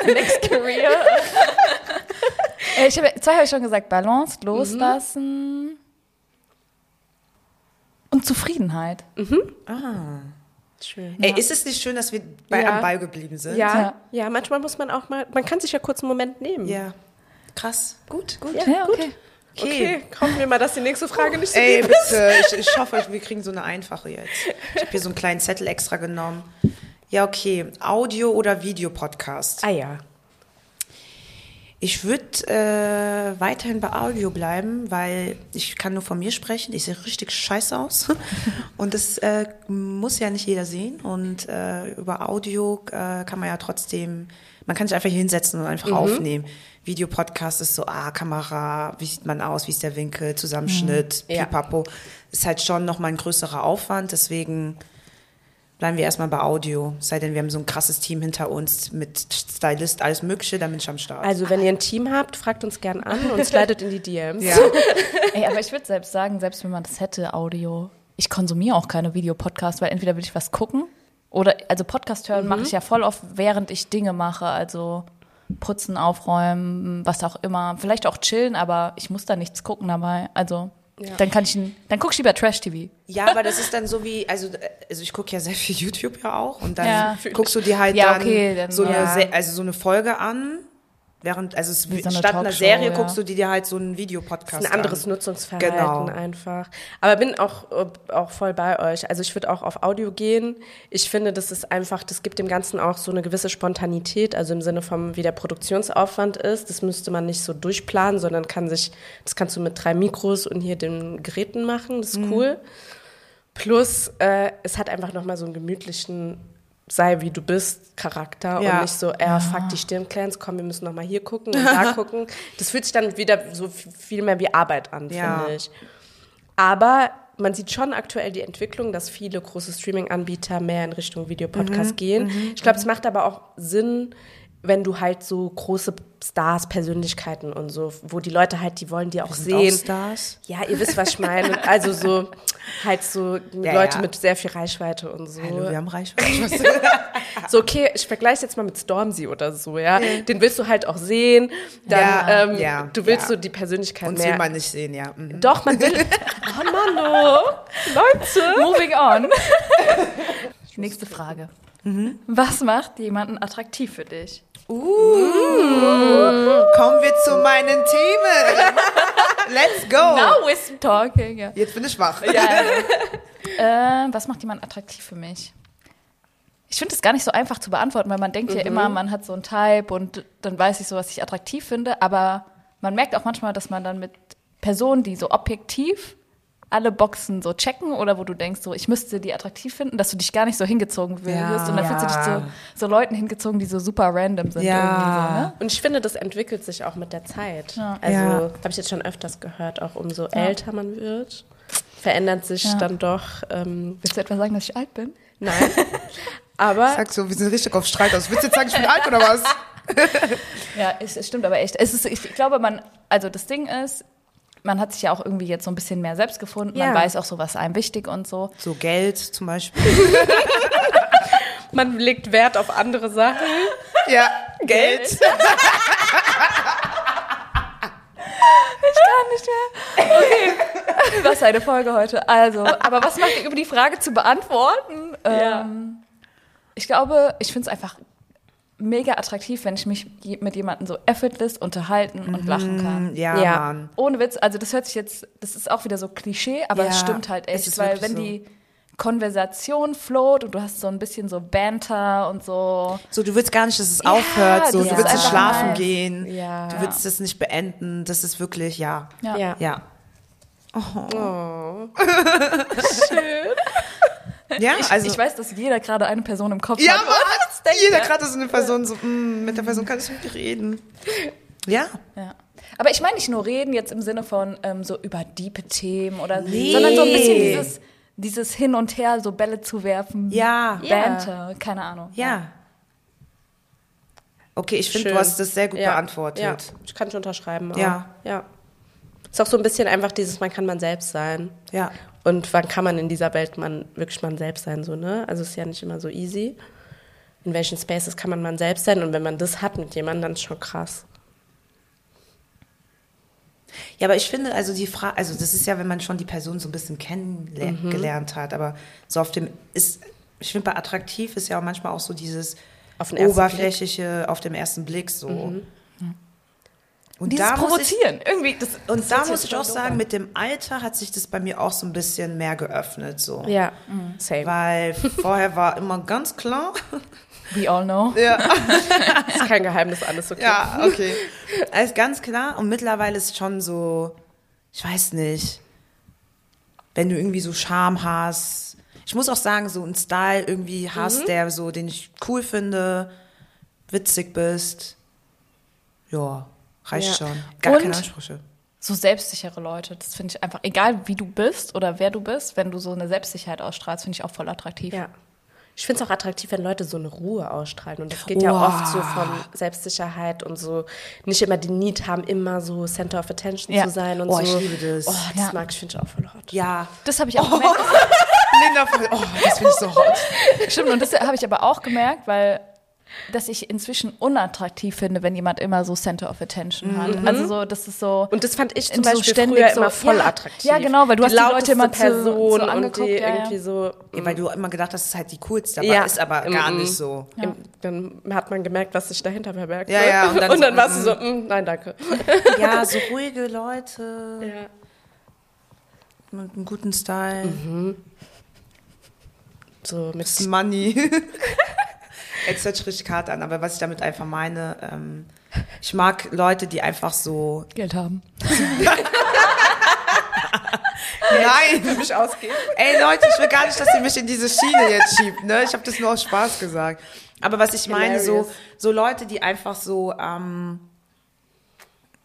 Next Career. Äh, ich habe, zwei habe ich schon gesagt. Balance, loslassen und Zufriedenheit. Schön. Ey, ist es nicht schön, dass wir bei Ja. am Ball geblieben sind? Ja, Ja. ja, manchmal muss man auch mal, man kann sich ja kurz einen Moment nehmen. Ja. Krass. Gut, gut. Ja, okay. Okay, hoffen wir mal, dass die nächste Frage nicht so Ey, deep ist. bitte, ich, ich hoffe, wir kriegen so eine einfache jetzt. Ich habe hier so einen kleinen Zettel extra genommen. Ja, okay. Audio- oder Videopodcast? Ah ja. Ich würde äh, weiterhin bei Audio bleiben, weil ich kann nur von mir sprechen. Ich sehe richtig scheiße aus. [laughs] Und das äh, muss ja nicht jeder sehen. Und äh, über Audio äh, kann man ja trotzdem, man kann sich einfach hier hinsetzen und einfach aufnehmen. Videopodcast ist so, ah, Kamera, wie sieht man aus, wie ist der Winkel, Zusammenschnitt, Ja. pipapo. Ist halt schon nochmal ein größerer Aufwand, deswegen bleiben wir erstmal bei Audio. Sei denn, wir haben so ein krasses Team hinter uns mit Stylist, alles Mögliche, dann bin ich am Start. Also, wenn ihr ein Team habt, fragt uns gern an und slidet in die DMs. ja. [laughs] Ey, aber ich würde selbst sagen, selbst wenn man das hätte, Audio, ich konsumiere auch keine Videopodcasts, weil entweder will ich was gucken oder, also Podcast hören mache ich ja voll oft, während ich Dinge mache, also putzen, aufräumen, was auch immer. Vielleicht auch chillen, aber ich muss da nichts gucken dabei. Also, dann kann ich, ein- dann gucke ich lieber Trash-TV. Ja, aber das ist dann so wie, also, also ich gucke ja sehr viel YouTube ja auch und dann Ja. guckst du dir halt Ja, dann, okay, dann- so, ja. eine, also so eine Folge an während, also es so eine statt einer Serie ja. guckst du dir halt so einen Videopodcast ist ein anderes an. Nutzungsverhalten Genau. einfach. Aber bin auch, auch voll bei euch. Also ich würde auch auf Audio gehen. Ich finde, das ist einfach, das gibt dem Ganzen auch so eine gewisse Spontanität, also im Sinne von, wie der Produktionsaufwand ist. Das müsste man nicht so durchplanen, sondern kann sich, das kannst du mit drei Mikros und hier den Geräten machen. Das ist Mhm. cool. Plus, äh, es hat einfach nochmal so einen gemütlichen sei wie du bist Charakter Ja. und nicht so, er fuck die Stirnclans, komm, wir müssen nochmal hier gucken und da [laughs] gucken. Das fühlt sich dann wieder so viel mehr wie Arbeit an, Ja. finde ich. Aber man sieht schon aktuell die Entwicklung, dass viele große Streaming-Anbieter mehr in Richtung Mhm, Videopodcast gehen. Ich glaube, es macht aber auch Sinn, wenn du halt so große Stars, Persönlichkeiten und so, wo die Leute halt, die wollen die auch Sind auch sehen. Stars. Ja, ihr wisst, was ich meine. Also so halt so Ja, Leute ja. mit sehr viel Reichweite und so. Hallo, wir haben Reichweite. [laughs] So, okay, ich vergleiche jetzt mal mit Stormzy oder so, ja. Den willst du halt auch sehen. Dann, Ja, ähm, ja, du willst ja. so die Persönlichkeit Uns mehr. will man nicht sehen, ja. Mhm. Doch, man will. [laughs] oh Mann, oh. Leute. Moving on. Nächste Frage. Was macht jemanden attraktiv für dich? Kommen wir zu meinen Themen. [laughs] Let's go. Now we're talking. Ja. Jetzt bin ich wach. Ja. [laughs] äh, was macht jemand attraktiv für mich? Ich finde es gar nicht so einfach zu beantworten, weil man denkt ja immer, man hat so einen Type und dann weiß ich so, was ich attraktiv finde. Aber man merkt auch manchmal, dass man dann mit Personen, die so objektiv alle Boxen so checken oder wo du denkst, so ich müsste die attraktiv finden, dass du dich gar nicht so hingezogen wirst. Ja. Und dann fühlst du dich so, so Leuten hingezogen, die so super random sind. Ja. Irgendwie so, ne? Und ich finde, das entwickelt sich auch mit der Zeit. Ja. Also, Ja. habe ich jetzt schon öfters gehört, auch umso älter man wird, verändert sich Ja. dann doch. Ähm, Willst du etwa sagen, dass ich alt bin? nein. [laughs] Aber Sag so, wir sind richtig auf Streit aus. Willst du jetzt sagen, ich bin alt oder was? [laughs] Ja, es, es stimmt aber echt. Es ist, ich glaube, man, also das Ding ist, man hat sich ja auch irgendwie jetzt so ein bisschen mehr selbst gefunden. Ja. Man weiß auch so, was einem wichtig und so. So Geld zum Beispiel. [laughs] man legt Wert auf andere Sachen. Ja, Geld. Gar nicht mehr. Okay. Was eine Folge heute. Also, aber was macht ihr über die Frage zu beantworten? Ja. Ähm, ich glaube, ich finde es einfach mega attraktiv, wenn ich mich mit jemandem so effortless unterhalten und lachen kann. Ja, Ja. Mann. Ohne Witz, also das hört sich jetzt, das ist auch wieder so Klischee, aber es Ja, stimmt halt es echt, ist weil wenn so. die Konversation float und du hast so ein bisschen so Banter und so. So, du willst gar nicht, dass es aufhört. So, du willst nicht schlafen nice. gehen. Ja. Du willst es nicht beenden. Das ist wirklich, ja. Ja. Ja. Ja. Oh. [laughs] Ja, also. ich weiß, dass jeder gerade eine Person im Kopf ja, hat. Mann. denkt Jeder gerade so eine Person, so, mm, mit der Person kann ich nicht reden. Ja. Ja. Aber ich meine nicht nur reden jetzt im Sinne von ähm, so über diepe Themen oder Nee. sondern so ein bisschen dieses, dieses Hin und Her, so Bälle zu werfen. Ja. Banter, keine Ahnung. Ja. Okay, ich finde, du hast das sehr gut Ja. beantwortet. Ja, ich kann schon unterschreiben. Auch. Ja. ja. Ist auch so ein bisschen einfach dieses, man kann man selbst sein. Ja. Und wann kann man in dieser Welt man wirklich man selbst sein, so, ne? Also es ist ja nicht immer so easy. In welchen Spaces kann man man selbst sein? Und wenn man das hat mit jemandem, dann ist schon krass. Ja, aber ich finde, also die Frage, also das ist ja, wenn man schon die Person so ein bisschen kennengelernt hat, aber so auf dem ist, ich finde bei attraktiv ist ja auch manchmal auch so dieses Auf oberflächliche auf dem ersten Blick so. Und Dieses da muss ich, Provozieren. Irgendwie, das, und das da muss ich auch sagen, an. mit dem Alter hat sich das bei mir auch so ein bisschen mehr geöffnet so. Ja, same. Weil vorher war immer ganz klar. We all know. Ja. [laughs] Ist kein Geheimnis, alles okay. Ja, okay. [laughs] Alles ganz klar. Und mittlerweile ist schon so, ich weiß nicht, wenn du irgendwie so Charme hast. Ich muss auch sagen, so einen Style irgendwie hast, der so, den ich cool finde, witzig bist. Ja, reicht Ja. schon. Gar Und- keine Ansprüche. So selbstsichere Leute, das finde ich einfach, egal wie du bist oder wer du bist, wenn du so eine Selbstsicherheit ausstrahlst, finde ich auch voll attraktiv. Ja. Ich finde es auch attraktiv, wenn Leute so eine Ruhe ausstrahlen. Und das geht ja oft so von Selbstsicherheit und so nicht immer den Need haben, immer so Center of Attention Ja. zu sein und Oh, so. ich liebe das. Oh, das Ja. mag ich, finde ich auch voll hot. Ja. Das habe ich auch gemerkt. [laughs] Linda, oh, das finde ich so hot. Stimmt, und das habe ich aber auch gemerkt, weil dass ich inzwischen unattraktiv finde, wenn jemand immer so Center of Attention hat. Also so, das ist so. Und das fand ich zum Beispiel so ständig früher so, immer voll ja, attraktiv. Ja, genau, weil du die hast die Leute immer Person zu, so und angeguckt. die ja, irgendwie so. Ja, weil du immer gedacht hast, das ist halt die coolste, aber Ja. ist aber gar nicht so. Im, dann hat man gemerkt, was sich dahinter verbergt. Ja, ja, und dann [laughs] so, warst du so, mm, nein, danke. Ja, [laughs] so ruhige Leute Ja. mit einem guten Style. So mit Money. [laughs] Jetzt hört sich richtig hart an, aber was ich damit einfach meine, ähm, ich mag Leute, die einfach so. Geld haben. [laughs] Nein! mich ausgeben. Ey Leute, ich will gar nicht, dass ihr mich in diese Schiene jetzt schiebt, ne? Ich habe das nur aus Spaß gesagt. Aber was ich meine, so, Hilarious. so Leute, die einfach so ähm,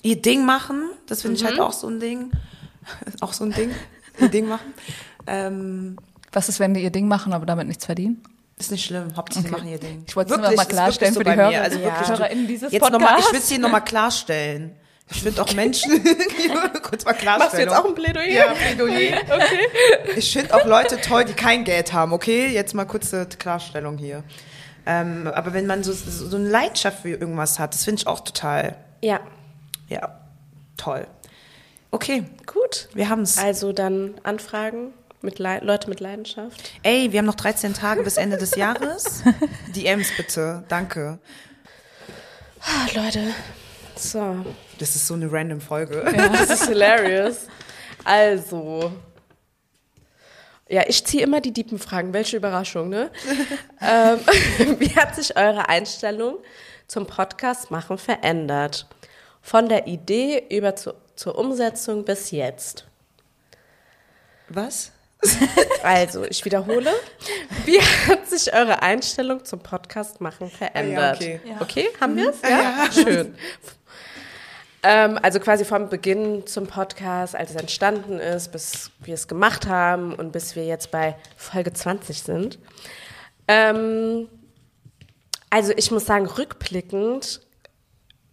ihr Ding machen, das finde ich halt auch so ein Ding. [laughs] Auch so ein Ding. Ihr Ding machen. Ähm, Was ist, wenn die ihr Ding machen, aber damit nichts verdienen? Ist nicht schlimm. Hauptsache, sie machen ihr Ding. Ich wollte es nur Wirklich, mal ist klarstellen wirklich für die. Hörer, Also die wirklich, HörerInnen dieses Jetzt noch mal, ich Podcasts. will es hier nochmal klarstellen. Ich finde auch Menschen, [laughs] [laughs] kurz mal Klarstellung. Machst du jetzt auch ein Plädoyer? Ja, Plädoyer. [laughs] Okay. Ich finde auch Leute toll, die kein Geld haben, okay? Jetzt mal kurze Klarstellung hier. Ähm, aber wenn man so, so so eine Leidenschaft für irgendwas hat, das finde ich auch total, Ja, ja, toll. Okay, gut. wir haben es. Also dann Anfragen mit Lei- Leute mit Leidenschaft. Ey, wir haben noch 13 Tage bis Ende des Jahres. [laughs] DMs bitte, danke. Ah, Leute. So. Das ist so eine random Folge. Das ist hilarious. Also. Ja, ich ziehe immer die diepen Fragen. Welche Überraschung, ne? [laughs] ähm, [laughs] wie hat sich eure Einstellung zum Podcast machen verändert? Von der Idee über zu, zur Umsetzung bis jetzt. Was? Also, ich wiederhole. Wie hat sich eure Einstellung zum Podcast machen verändert? okay. Ja. okay, haben wir es? Ja? Schön. Ähm, also quasi vom Beginn zum Podcast, als es entstanden ist, bis wir es gemacht haben und bis wir jetzt bei Folge 20 sind. Ähm, also ich muss sagen, rückblickend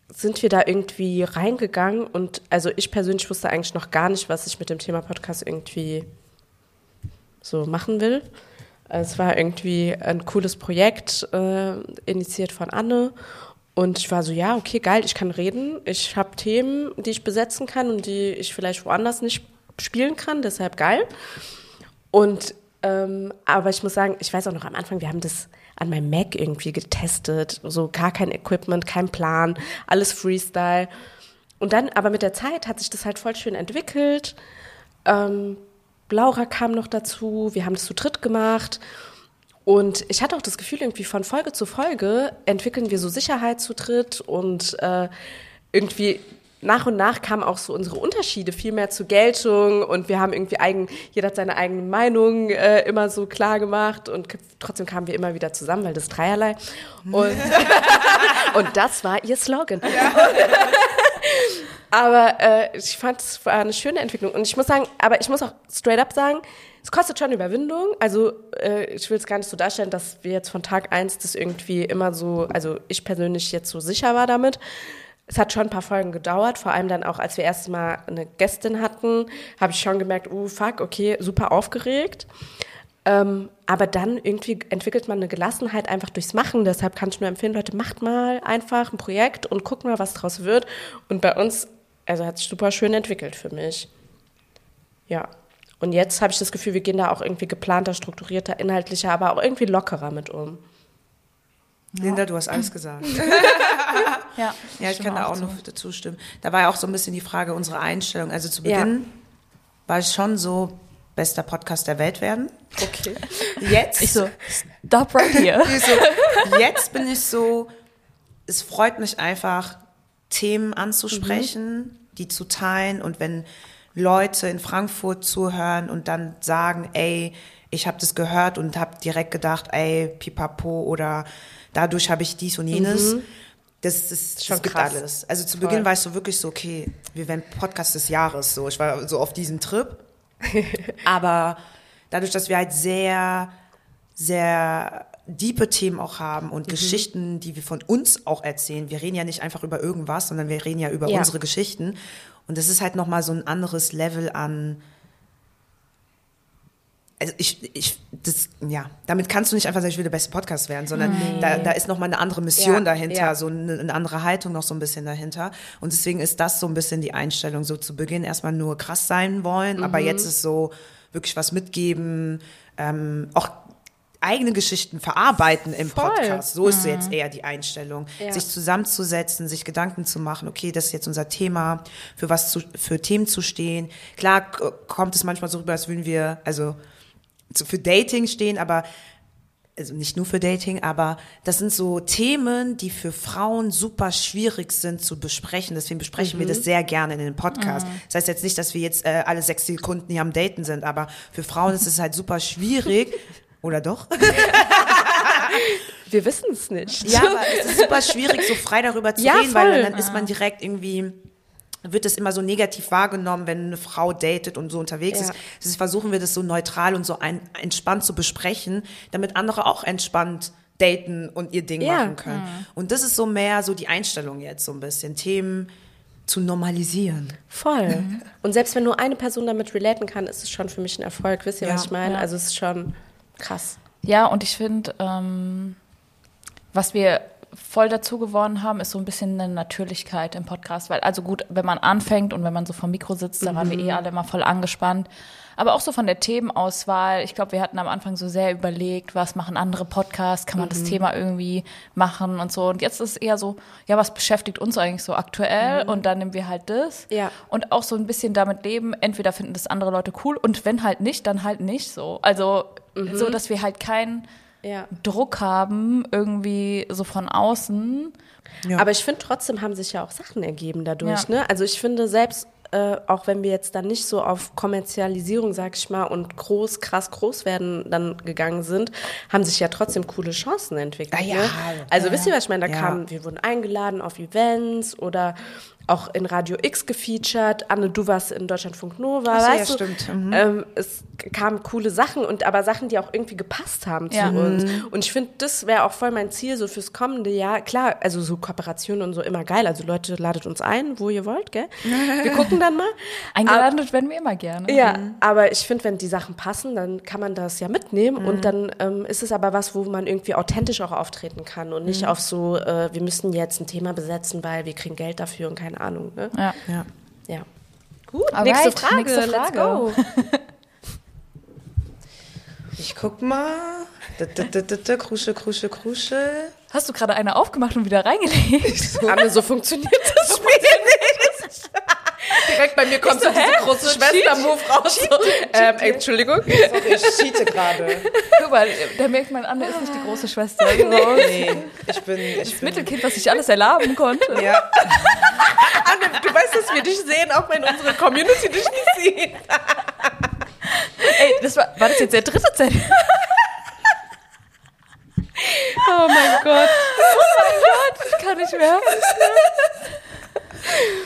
sind wir da irgendwie reingegangen und also ich persönlich wusste eigentlich noch gar nicht, was ich mit dem Thema Podcast irgendwie so machen will. Es war irgendwie ein cooles Projekt, äh, initiiert von Anne. Und ich war so, ja, okay, geil, ich kann reden. Ich habe Themen, die ich besetzen kann und die ich vielleicht woanders nicht spielen kann, deshalb geil. Und ähm, aber ich muss sagen, ich weiß auch noch am Anfang, wir haben das an meinem Mac irgendwie getestet, so gar kein Equipment, kein Plan, alles Freestyle. Und dann, aber mit der Zeit hat sich das halt voll schön entwickelt. Ähm, Laura kam noch dazu, wir haben das zu dritt gemacht. Und ich hatte auch das Gefühl, irgendwie von Folge zu Folge entwickeln wir so Sicherheit zu dritt und äh, irgendwie nach und nach kamen auch so unsere Unterschiede viel mehr zur Geltung und wir haben irgendwie eigen, jeder hat seine eigene Meinung äh, immer so klar gemacht und trotzdem kamen wir immer wieder zusammen, weil das dreierlei. Und, [laughs] und das war ihr Slogan. [laughs] Aber äh, ich fand es war eine schöne Entwicklung. Und ich muss sagen, aber ich muss auch straight up sagen, es kostet schon Überwindung. Also äh, ich will es gar nicht so darstellen, dass wir jetzt von Tag eins das irgendwie immer so, also ich persönlich jetzt so sicher war damit. Es hat schon ein paar Folgen gedauert, vor allem dann auch, als wir erst mal eine Gästin hatten, habe ich schon gemerkt, oh fuck, okay, super aufgeregt. Ähm, aber dann irgendwie entwickelt man eine Gelassenheit einfach durchs Machen. Deshalb kann ich nur empfehlen, Leute, macht mal einfach ein Projekt und guckt mal, was draus wird. Und bei uns, also hat sich super schön entwickelt für mich. Ja. Und jetzt habe ich das Gefühl, wir gehen da auch irgendwie geplanter, strukturierter, inhaltlicher, aber auch irgendwie lockerer mit um. Linda, du hast alles gesagt. [laughs] Ja, Ja, ich kann da auch noch dazu stimmen. Da war ja auch so ein bisschen die Frage unserer Einstellung. Also zu Ja. Beginn war ich schon so bester Podcast der Welt werden. Okay. Jetzt, Ich so, [laughs] stop right here. so, jetzt bin ich so, es freut mich einfach, Themen anzusprechen, die zu teilen und wenn Leute in Frankfurt zuhören und dann sagen, ey, ich habe das gehört und habe direkt gedacht, ey, pipapo oder dadurch habe ich dies und jenes. Das ist Schon das gibt krass. alles. Also zu Voll. Beginn war ich so wirklich so, okay, wir werden Podcast des Jahres. So, ich war so auf diesem Trip. [laughs] Aber dadurch, dass wir halt sehr, sehr diepe Themen auch haben und Geschichten, die wir von uns auch erzählen. Wir reden ja nicht einfach über irgendwas, sondern wir reden ja über Ja. unsere Geschichten. Und das ist halt nochmal so ein anderes Level an also ich, ich, das, ja, damit kannst du nicht einfach sagen, ich will der beste Podcast werden, sondern nee. da, da ist nochmal eine andere Mission ja, dahinter, ja. so eine, eine, andere Haltung noch so ein bisschen dahinter. Und deswegen ist das so ein bisschen die Einstellung, so zu Beginn erstmal nur krass sein wollen, mhm. aber jetzt ist so wirklich was mitgeben, ähm, auch eigene Geschichten verarbeiten im Voll. Podcast. So ist mhm. jetzt eher die Einstellung. Ja. Sich zusammenzusetzen, sich Gedanken zu machen, okay, das ist jetzt unser Thema, für was zu, für Themen zu stehen. Klar kommt es manchmal so rüber, als würden wir, also für Dating stehen, aber also nicht nur für Dating, aber das sind so Themen, die für Frauen super schwierig sind zu besprechen. Deswegen besprechen mhm. wir das sehr gerne in den Podcast. Mhm. Das heißt jetzt nicht, dass wir jetzt äh, alle sechs Sekunden hier am Daten sind, aber für Frauen ist es halt super schwierig, [laughs] Oder doch? [laughs] Wir wissen es nicht. Ja, aber es ist super schwierig, so frei darüber zu ja, reden, voll. weil dann ist man direkt irgendwie wird es immer so negativ wahrgenommen, wenn eine Frau datet und so unterwegs ja. ist. Deswegen versuchen wir das so neutral und so ein, entspannt zu besprechen, damit andere auch entspannt daten und ihr Ding ja. machen können. Mhm. Und das ist so mehr so die Einstellung jetzt so ein bisschen. Themen zu normalisieren. Voll. Mhm. Und selbst wenn nur eine Person damit relaten kann, ist es schon für mich ein Erfolg. Wisst ihr, ja. was ich meine? Also es ist schon Krass. Ja, und ich finde, ähm, was wir voll dazu geworden haben, ist so ein bisschen eine Natürlichkeit im Podcast. Weil, also gut, wenn man anfängt und wenn man so vom Mikro sitzt, da waren wir eh mhm. alle immer voll angespannt. Aber auch so von der Themenauswahl. Ich glaube, wir hatten am Anfang so sehr überlegt, was machen andere Podcasts, kann man mhm. das Thema irgendwie machen und so. Und jetzt ist es eher so, ja, was beschäftigt uns eigentlich so aktuell? Mhm. Und dann nehmen wir halt das. Ja. Und auch so ein bisschen damit leben, entweder finden das andere Leute cool und wenn halt nicht, dann halt nicht so. Also mhm. so, dass wir halt keinen ja. Druck haben, irgendwie so von außen. Ja. Aber ich finde, trotzdem haben sich ja auch Sachen ergeben dadurch. Ja. Ne? Also ich finde, selbst äh, auch wenn wir jetzt dann nicht so auf Kommerzialisierung, sag ich mal, und groß, krass groß werden dann gegangen sind, haben sich ja trotzdem coole Chancen entwickelt. Ah, ja. Ne? Also ja. wisst ihr, was ich meine? Da ja. kamen, wir wurden eingeladen auf Events oder auch in Radio X gefeatured. Anne, du warst in Deutschlandfunk Nova, so, weißt ja, du? stimmt. Mhm. Ähm, es kamen coole Sachen und aber Sachen, die auch irgendwie gepasst haben zu ja. uns. Mhm. Und ich finde, das wäre auch voll mein Ziel so fürs kommende Jahr. Klar, also so Kooperationen und so immer geil. Also Leute, ladet uns ein, wo ihr wollt, gell? Wir [laughs] gucken dann mal. Eingeladen aber, werden wir immer gerne. Ja, mhm. aber ich finde, wenn die Sachen passen, dann kann man das ja mitnehmen und mhm. dann ähm, ist es aber was, wo man irgendwie authentisch auch auftreten kann und nicht mhm. auf so, äh, wir müssen jetzt ein Thema besetzen, weil wir kriegen Geld dafür und keine keine Ahnung. Ne? Ja. ja. ja. Gut, Alright, nächste Frage. Nächste Frage. Let's go. [laughs] ich guck mal. Krusche, Krusche, Krusche. Hast du gerade eine aufgemacht und wieder reingelegt? So. Anne, so funktioniert [laughs] das Spiel nicht. Direkt bei mir kommt so, so diese große Schwester-Move raus. So, ähm, Entschuldigung. Sorry, ich cheate gerade. Guck mal, da merkt man, Anne ist nicht die große Schwester. [laughs] Nee, ich bin... Ich das bin, Mittelkind, was sich alles erlauben konnte. Ja. [laughs] Anne, du weißt, dass wir dich sehen, auch wenn unsere Community dich nicht sieht. [laughs] Ey, das war, war das jetzt der dritte Zettel? Oh mein Gott. Oh mein Gott, ich kann nicht mehr.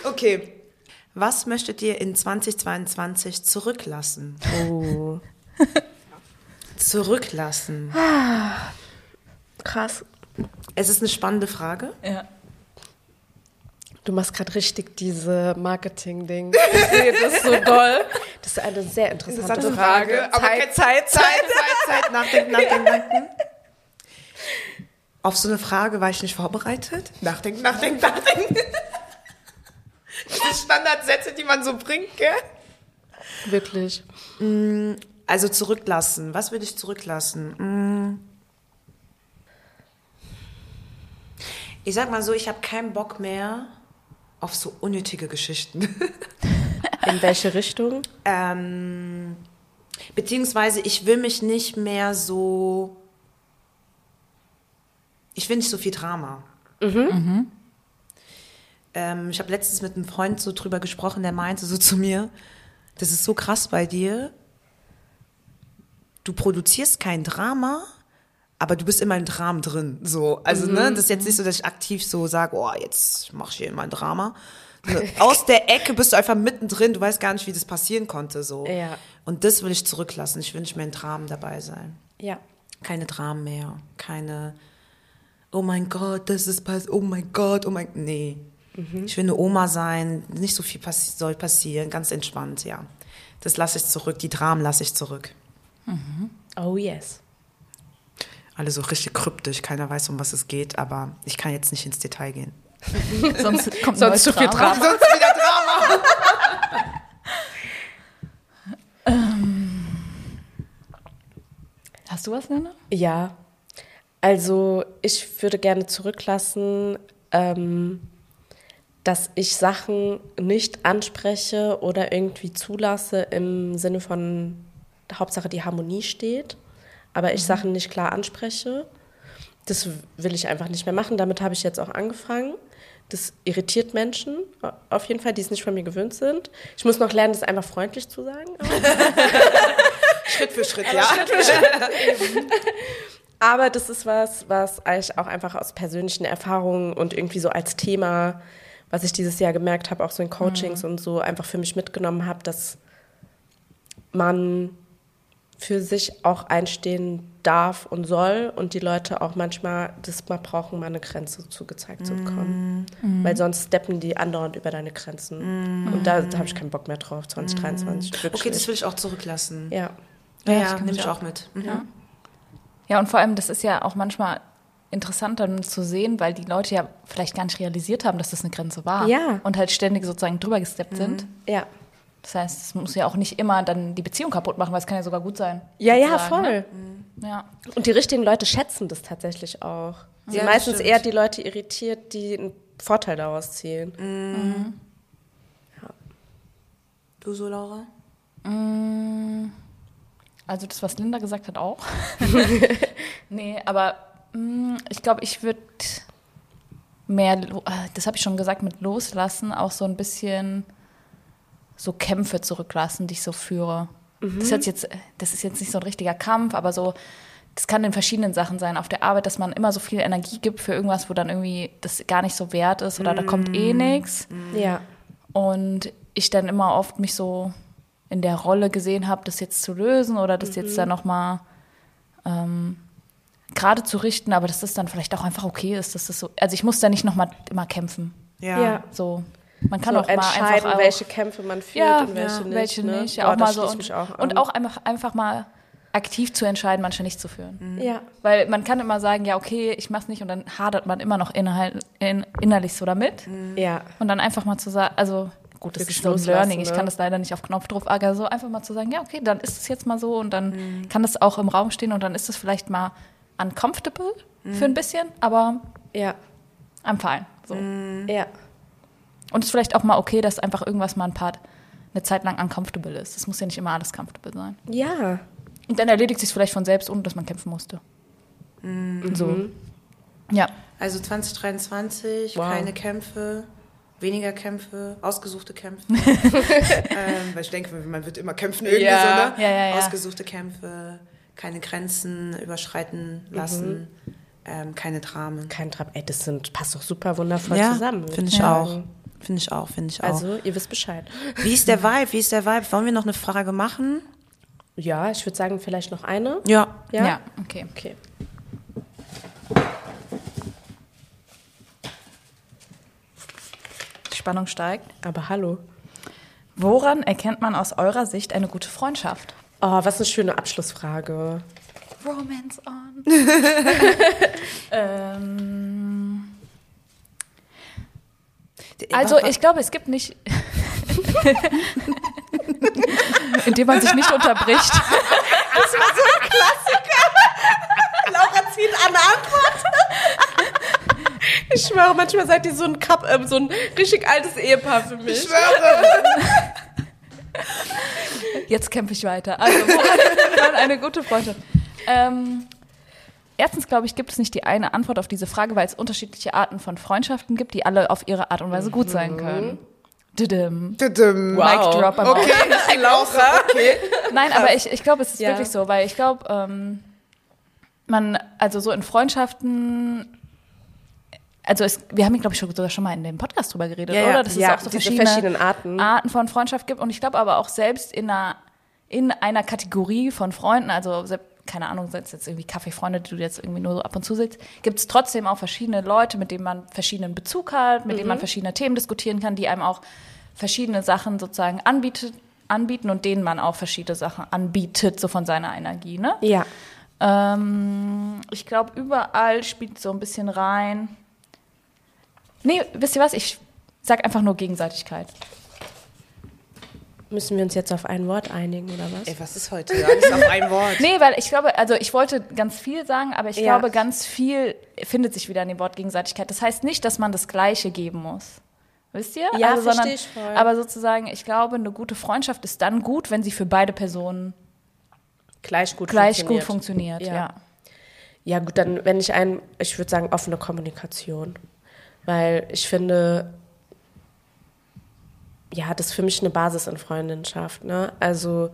Okay. Was möchtet ihr in 2022 zurücklassen? Oh. [laughs] zurücklassen. Krass. Es ist eine spannende Frage. Ja. Du machst gerade richtig diese Marketing-Ding. [laughs] Ich sehe das so doll. Das ist eine sehr interessante, interessante Frage. Frage. Aber Zeit, Zeit, Zeit, Zeit, Zeit, nachdenken, nachdenken, nachdenken. Auf so eine Frage war ich nicht vorbereitet. Nachdenken, nachdenken, nachdenken. Diese Standardsätze, die man so bringt, gell? Wirklich. Mm, also zurücklassen. Was würde ich zurücklassen? Mm. Ich sag mal so, ich habe keinen Bock mehr auf so unnötige Geschichten. [laughs] In welche Richtung? Ähm, beziehungsweise ich will mich nicht mehr so. Ich will nicht so viel Drama. Mhm. Mhm. Ähm, ich habe letztens mit einem Freund so drüber gesprochen, der meinte so zu mir, das ist so krass bei dir. Du produzierst kein Drama, aber du bist immer im Drama drin. So, also ne, mhm. ne, das ist jetzt nicht so, dass ich aktiv so sage, oh, jetzt mach ich hier immer ein Drama. Aus der Ecke bist du einfach mittendrin, du weißt gar nicht, wie das passieren konnte. So. Ja. Und das will ich zurücklassen. Ich will nicht mehr in Dramen dabei sein. Ja. Keine Dramen mehr. Keine, oh mein Gott, das ist passiert, oh mein Gott, oh mein Nee. Mhm. Ich will eine Oma sein, nicht so viel passi soll passieren, ganz entspannt, ja. Das lasse ich zurück, die Dramen lasse ich zurück. Mhm. Oh yes. Alle so richtig kryptisch, keiner weiß, um was es geht, aber ich kann jetzt nicht ins Detail gehen. [laughs] Sonst [laughs] kommt Sonst zu viel Drama. Sonst wieder Drama. [laughs] Hast du was, Nana? Ja, also ich würde gerne zurücklassen, ähm, dass ich Sachen nicht anspreche oder irgendwie zulasse im Sinne von Hauptsache die Harmonie steht, aber ich Sachen nicht klar anspreche. Das will ich einfach nicht mehr machen. Damit habe ich jetzt auch angefangen. Das irritiert Menschen auf jeden Fall, die es nicht von mir gewöhnt sind. Ich muss noch lernen, das einfach freundlich zu sagen. [laughs] Schritt für Schritt, ja. [laughs] Aber das ist was, was ich auch einfach aus persönlichen Erfahrungen und irgendwie so als Thema, was ich dieses Jahr gemerkt habe, auch so in Coachings und so einfach für mich mitgenommen habe, dass man für sich auch einstehen darf und soll und die Leute auch manchmal das mal brauchen, mal eine Grenze zugezeigt zu bekommen. Weil sonst steppen die andauernd über deine Grenzen. Und da, da habe ich keinen Bock mehr drauf, 2023. wirklich Okay, das will ich auch zurücklassen. ja. Ja, Ja, ja das nehme ich ich auch mit. Mhm. Ja. Ja, und vor allem, das ist ja auch manchmal interessant dann zu sehen, weil die Leute ja vielleicht gar nicht realisiert haben, dass das eine Grenze war. Ja. Und halt ständig sozusagen drüber gesteppt sind. Ja. Das heißt, es muss ja auch nicht immer dann die Beziehung kaputt machen, weil es kann ja sogar gut sein. Ja, ja, voll. Ne? Ja. Und die richtigen Leute schätzen das tatsächlich auch. Sind Ja, meistens stimmt. eher die Leute irritiert, die einen Vorteil daraus ziehen. Du so, Laura? Also das, was Linda gesagt hat, auch. [laughs] nee, aber ich glaube, ich würde mehr, äh, das habe ich schon gesagt, mit loslassen, auch so ein bisschen so Kämpfe zurücklassen, die ich so führe. Das, ist jetzt, äh, das ist jetzt nicht so ein richtiger Kampf, aber so, das kann in verschiedenen Sachen sein. Auf der Arbeit, dass man immer so viel Energie gibt für irgendwas, wo dann irgendwie das gar nicht so wert ist oder da kommt eh nichts. Ja. Und ich dann immer oft mich so in der Rolle gesehen habe, das jetzt zu lösen oder das jetzt dann nochmal ähm, gerade zu richten, aber dass das dann vielleicht auch einfach okay ist, dass das so, also ich muss da nicht nochmal immer kämpfen. Ja. Ja. So, man kann so auch mal entscheiden, einfach auch, welche Kämpfe man führt ja, und welche ja, nicht. welche ne? nicht. Ja, Boah, auch mal so und, mich auch und auch einfach, einfach mal aktiv zu entscheiden, manche nicht zu führen. Ja. Weil man kann immer sagen, ja, okay, ich mach's nicht und dann hadert man immer noch innerhalb, in, innerlich so damit. Ja. Und dann einfach mal zu sagen, also gut, das Wirklich ist so ein Learning, ich ne? kann das leider nicht auf Knopfdruck, aber so einfach mal zu sagen, ja, okay, dann ist es jetzt mal so und dann kann das auch im Raum stehen und dann ist es vielleicht mal uncomfortable für ein bisschen, aber Ja. am Fallen. So. Ja. Und es ist vielleicht auch mal okay, dass einfach irgendwas mal ein Part eine Zeit lang uncomfortable ist. Es muss ja nicht immer alles comfortable sein. Ja. Und dann erledigt sich vielleicht von selbst, ohne dass man kämpfen musste. So. Ja. Also 2023, Wow. keine Kämpfe, weniger Kämpfe, ausgesuchte Kämpfe. [laughs] ähm, weil ich denke, man wird immer kämpfen irgendwie Ja. so, ne? Ja, ja, ja. Ausgesuchte Kämpfe, keine Grenzen überschreiten lassen, ähm, keine Dramen. Kein Trab. Ey, das sind, passt doch super wundervoll Ja, zusammen. finde ich sagen. auch. Finde ich auch, finde ich auch. Also, ihr wisst Bescheid. Wie ist der Vibe? Wie ist der Vibe? Wollen wir noch eine Frage machen? Ja, ich würde sagen, vielleicht noch eine. Ja. Ja? Ja, okay. Okay. Die Spannung steigt. Aber hallo. Woran erkennt man aus eurer Sicht eine gute Freundschaft? Oh, was eine schöne Abschlussfrage. Romance on. [laughs] ähm, also ich glaube, es gibt nicht, indem man sich nicht unterbricht. Laura zieht an Antwort. Ich schwöre, manchmal seid ihr so ein, Kap äh, so ein richtig altes Ehepaar für mich. schwöre. Jetzt kämpfe ich weiter. Also, [laughs] woran eine gute Freundschaft? Ähm, erstens, glaube ich, gibt es nicht die eine Antwort auf diese Frage, weil es unterschiedliche Arten von Freundschaften gibt, die alle auf ihre Art und Weise gut sein können. Didim. Tudum. Mic drop am Okay, Laura. [laughs] Okay. Nein, aber ich, ich glaube, es ist Ja. wirklich so, weil ich glaube, ähm, man, also so in Freundschaften, also es, wir haben, glaube ich, schon- sogar schon mal in dem Podcast drüber geredet, Ja, oder? Dass Ja, es auch so verschiedene, verschiedenen Arten. Arten von Freundschaft gibt. Und ich glaube aber auch selbst in einer, in einer Kategorie von Freunden, also keine Ahnung, sind es jetzt irgendwie Kaffeefreunde, die du jetzt irgendwie nur so ab und zu sitzt, gibt es trotzdem auch verschiedene Leute, mit denen man verschiedenen Bezug hat, mit denen man verschiedene Themen diskutieren kann, die einem auch verschiedene Sachen sozusagen anbietet, anbieten und denen man auch verschiedene Sachen anbietet, so von seiner Energie, ne? Ja. Ähm, ich glaube, überall spielt so ein bisschen rein. Nee, wisst ihr was? Ich sag einfach nur Gegenseitigkeit. Müssen wir uns jetzt auf ein Wort einigen, oder was? Ey, was ist heute? Alles auf ein Wort. Nee, weil ich glaube, also ich wollte ganz viel sagen, aber ich Ja. glaube, ganz viel findet sich wieder in dem Wort Gegenseitigkeit. Das heißt nicht, dass man das Gleiche geben muss. Wisst ihr? Ja, also, versteh ich voll. Aber sozusagen, ich glaube, eine gute Freundschaft ist dann gut, wenn sie für beide Personen Gleich gut gleich funktioniert. gut funktioniert. Ja. Ja. Ja, gut, dann, wenn ich ein, ich würde sagen, offene Kommunikation. Weil ich finde, ja, das ist für mich eine Basis in Freundschaft. Ne? Also,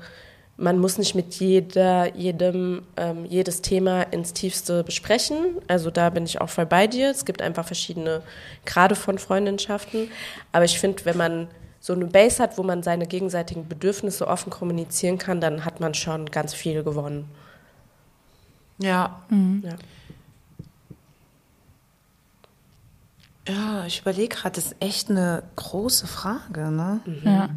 man muss nicht mit jeder, jedem, ähm, jedes Thema ins Tiefste besprechen. Also, da bin ich auch voll bei dir. Es gibt einfach verschiedene Grade von Freundschaften. Aber ich finde, wenn man so eine Base hat, wo man seine gegenseitigen Bedürfnisse offen kommunizieren kann, dann hat man schon ganz viel gewonnen. Ja. Ja. Ja, ich überlege gerade, das ist echt eine große Frage, ne? ja.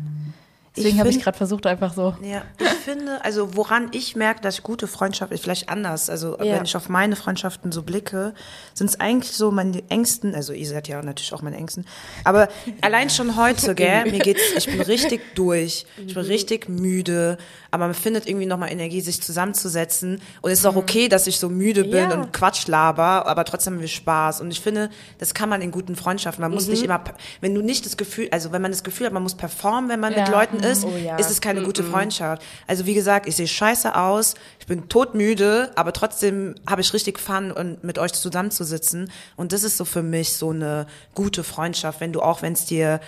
Deswegen habe ich gerade versucht, einfach so. Ja, ich finde, also woran ich merke, dass ich gute Freundschaft ist, vielleicht anders. Also Ja. wenn ich auf meine Freundschaften so blicke, sind es eigentlich so meine Ängsten, also ihr seid ja natürlich auch meine Ängsten, aber [laughs] allein schon heute, gell, mir geht's, ich bin richtig [laughs] durch, ich bin richtig müde, aber man findet irgendwie nochmal Energie, sich zusammenzusetzen und es ist auch okay, dass ich so müde bin Ja. und Quatsch laber, aber trotzdem haben wir Spaß und ich finde, das kann man in guten Freundschaften, man muss nicht immer, wenn du nicht das Gefühl, also wenn man das Gefühl hat, man muss performen, wenn man mit Ja. Leuten ist, Oh ja. ist es keine gute Freundschaft. Also wie gesagt, ich sehe scheiße aus, ich bin todmüde, aber trotzdem habe ich richtig Fun und mit euch zusammenzusitzen. Und das ist so für mich so eine gute Freundschaft, wenn du auch, wenn es dir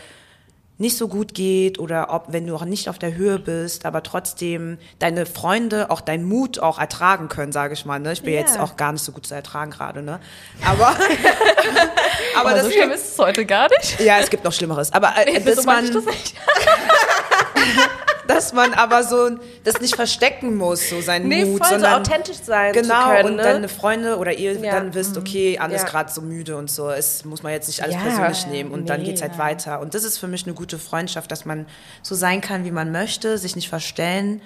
nicht so gut geht oder ob, wenn du auch nicht auf der Höhe bist, aber trotzdem deine Freunde auch deinen Mut auch ertragen können, sage ich mal. Ne? Ich bin Ja. jetzt auch gar nicht so gut zu ertragen gerade, ne? Aber, [laughs] aber Aber das so schlimm ist es heute gar nicht. ja, es gibt noch Schlimmeres. Aber äh, so dass meine ich man, das nicht. [laughs] [laughs] dass man aber so das nicht verstecken muss, so seinen Nee, Mut, voll so sondern authentisch sein zu genau können, und ne? deine Freunde oder ihr Ja. dann wisst, okay, Anne ist Ja. gerade so müde und so, es muss man jetzt nicht alles Ja. persönlich nehmen und dann Nee, geht's halt weiter und das ist für mich eine gute Freundschaft, dass man so sein kann, wie man möchte, sich nicht verstellen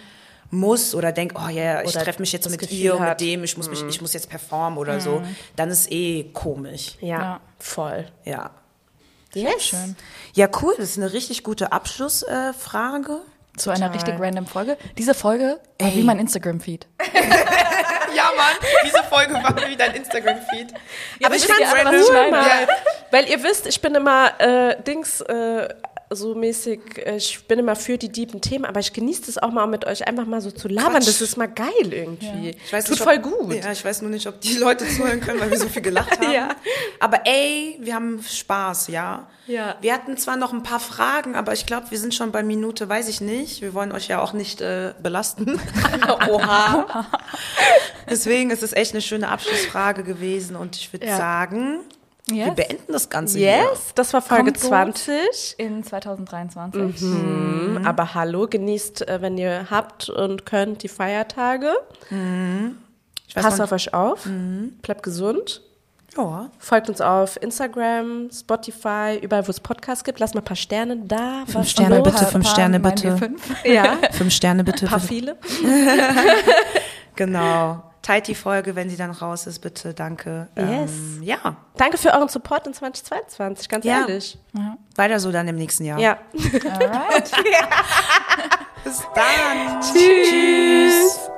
muss oder denkt, oh ja, ich Oder treffe mich jetzt mit Gefühl ihr und hat, mit dem, ich muss mich, ich muss jetzt performen oder so, dann ist eh komisch. Ja, Ja. voll. Ja. Yes. Schön. Ja, cool, das ist eine richtig gute Abschlussfrage. Äh. Zu einer richtig random Folge. Diese Folge war Ey. wie mein Instagram-Feed. [laughs] Ja, Mann, diese Folge war wie dein Instagram-Feed. Aber ich was ich cool. Ja. Weil ihr wisst, ich bin immer äh, Dings äh, so mäßig, äh, ich bin immer für die tiefen Themen, aber ich genieße es auch mal mit euch einfach mal so zu labern. Quatsch. Das ist mal geil irgendwie. Ich weiß Tut nicht, voll ob, gut. Ja, ich weiß nur nicht, ob die Leute zuhören können, weil wir so viel gelacht [laughs] haben. Ja. Aber ey, wir haben Spaß, ja. Ja. Wir hatten zwar noch ein paar Fragen, aber ich glaube, wir sind schon bei Minute, weiß ich nicht. Wir wollen euch ja auch nicht äh, belasten. [laughs] Oha. [laughs] Deswegen ist es echt eine schöne Abschlussfrage gewesen und ich würde Ja. sagen, wir Yes. beenden das Ganze hier. Yes, das war Folge Kommt gut. 20. In 2023. Mhm. Aber hallo, genießt, äh, wenn ihr habt und könnt, die Feiertage. Ich weiß Passt auf euch auf. Bleibt gesund. Ja. Folgt uns auf Instagram, Spotify, überall, wo es Podcasts gibt. Lasst mal ein paar Sterne da. Fünf Sterne bitte, fünf Sterne wir bitte. Fünf. Ja, [laughs] Fünf Sterne bitte. ein paar viele. [laughs] Genau. Teilt die Folge, wenn sie dann raus ist, bitte. Danke. Yes. Ähm, ja. Danke für euren Support in 2022, ganz Ja. ehrlich. Weiter so dann im nächsten Jahr. Ja. Alright. [laughs] Bis dann. Tschüss.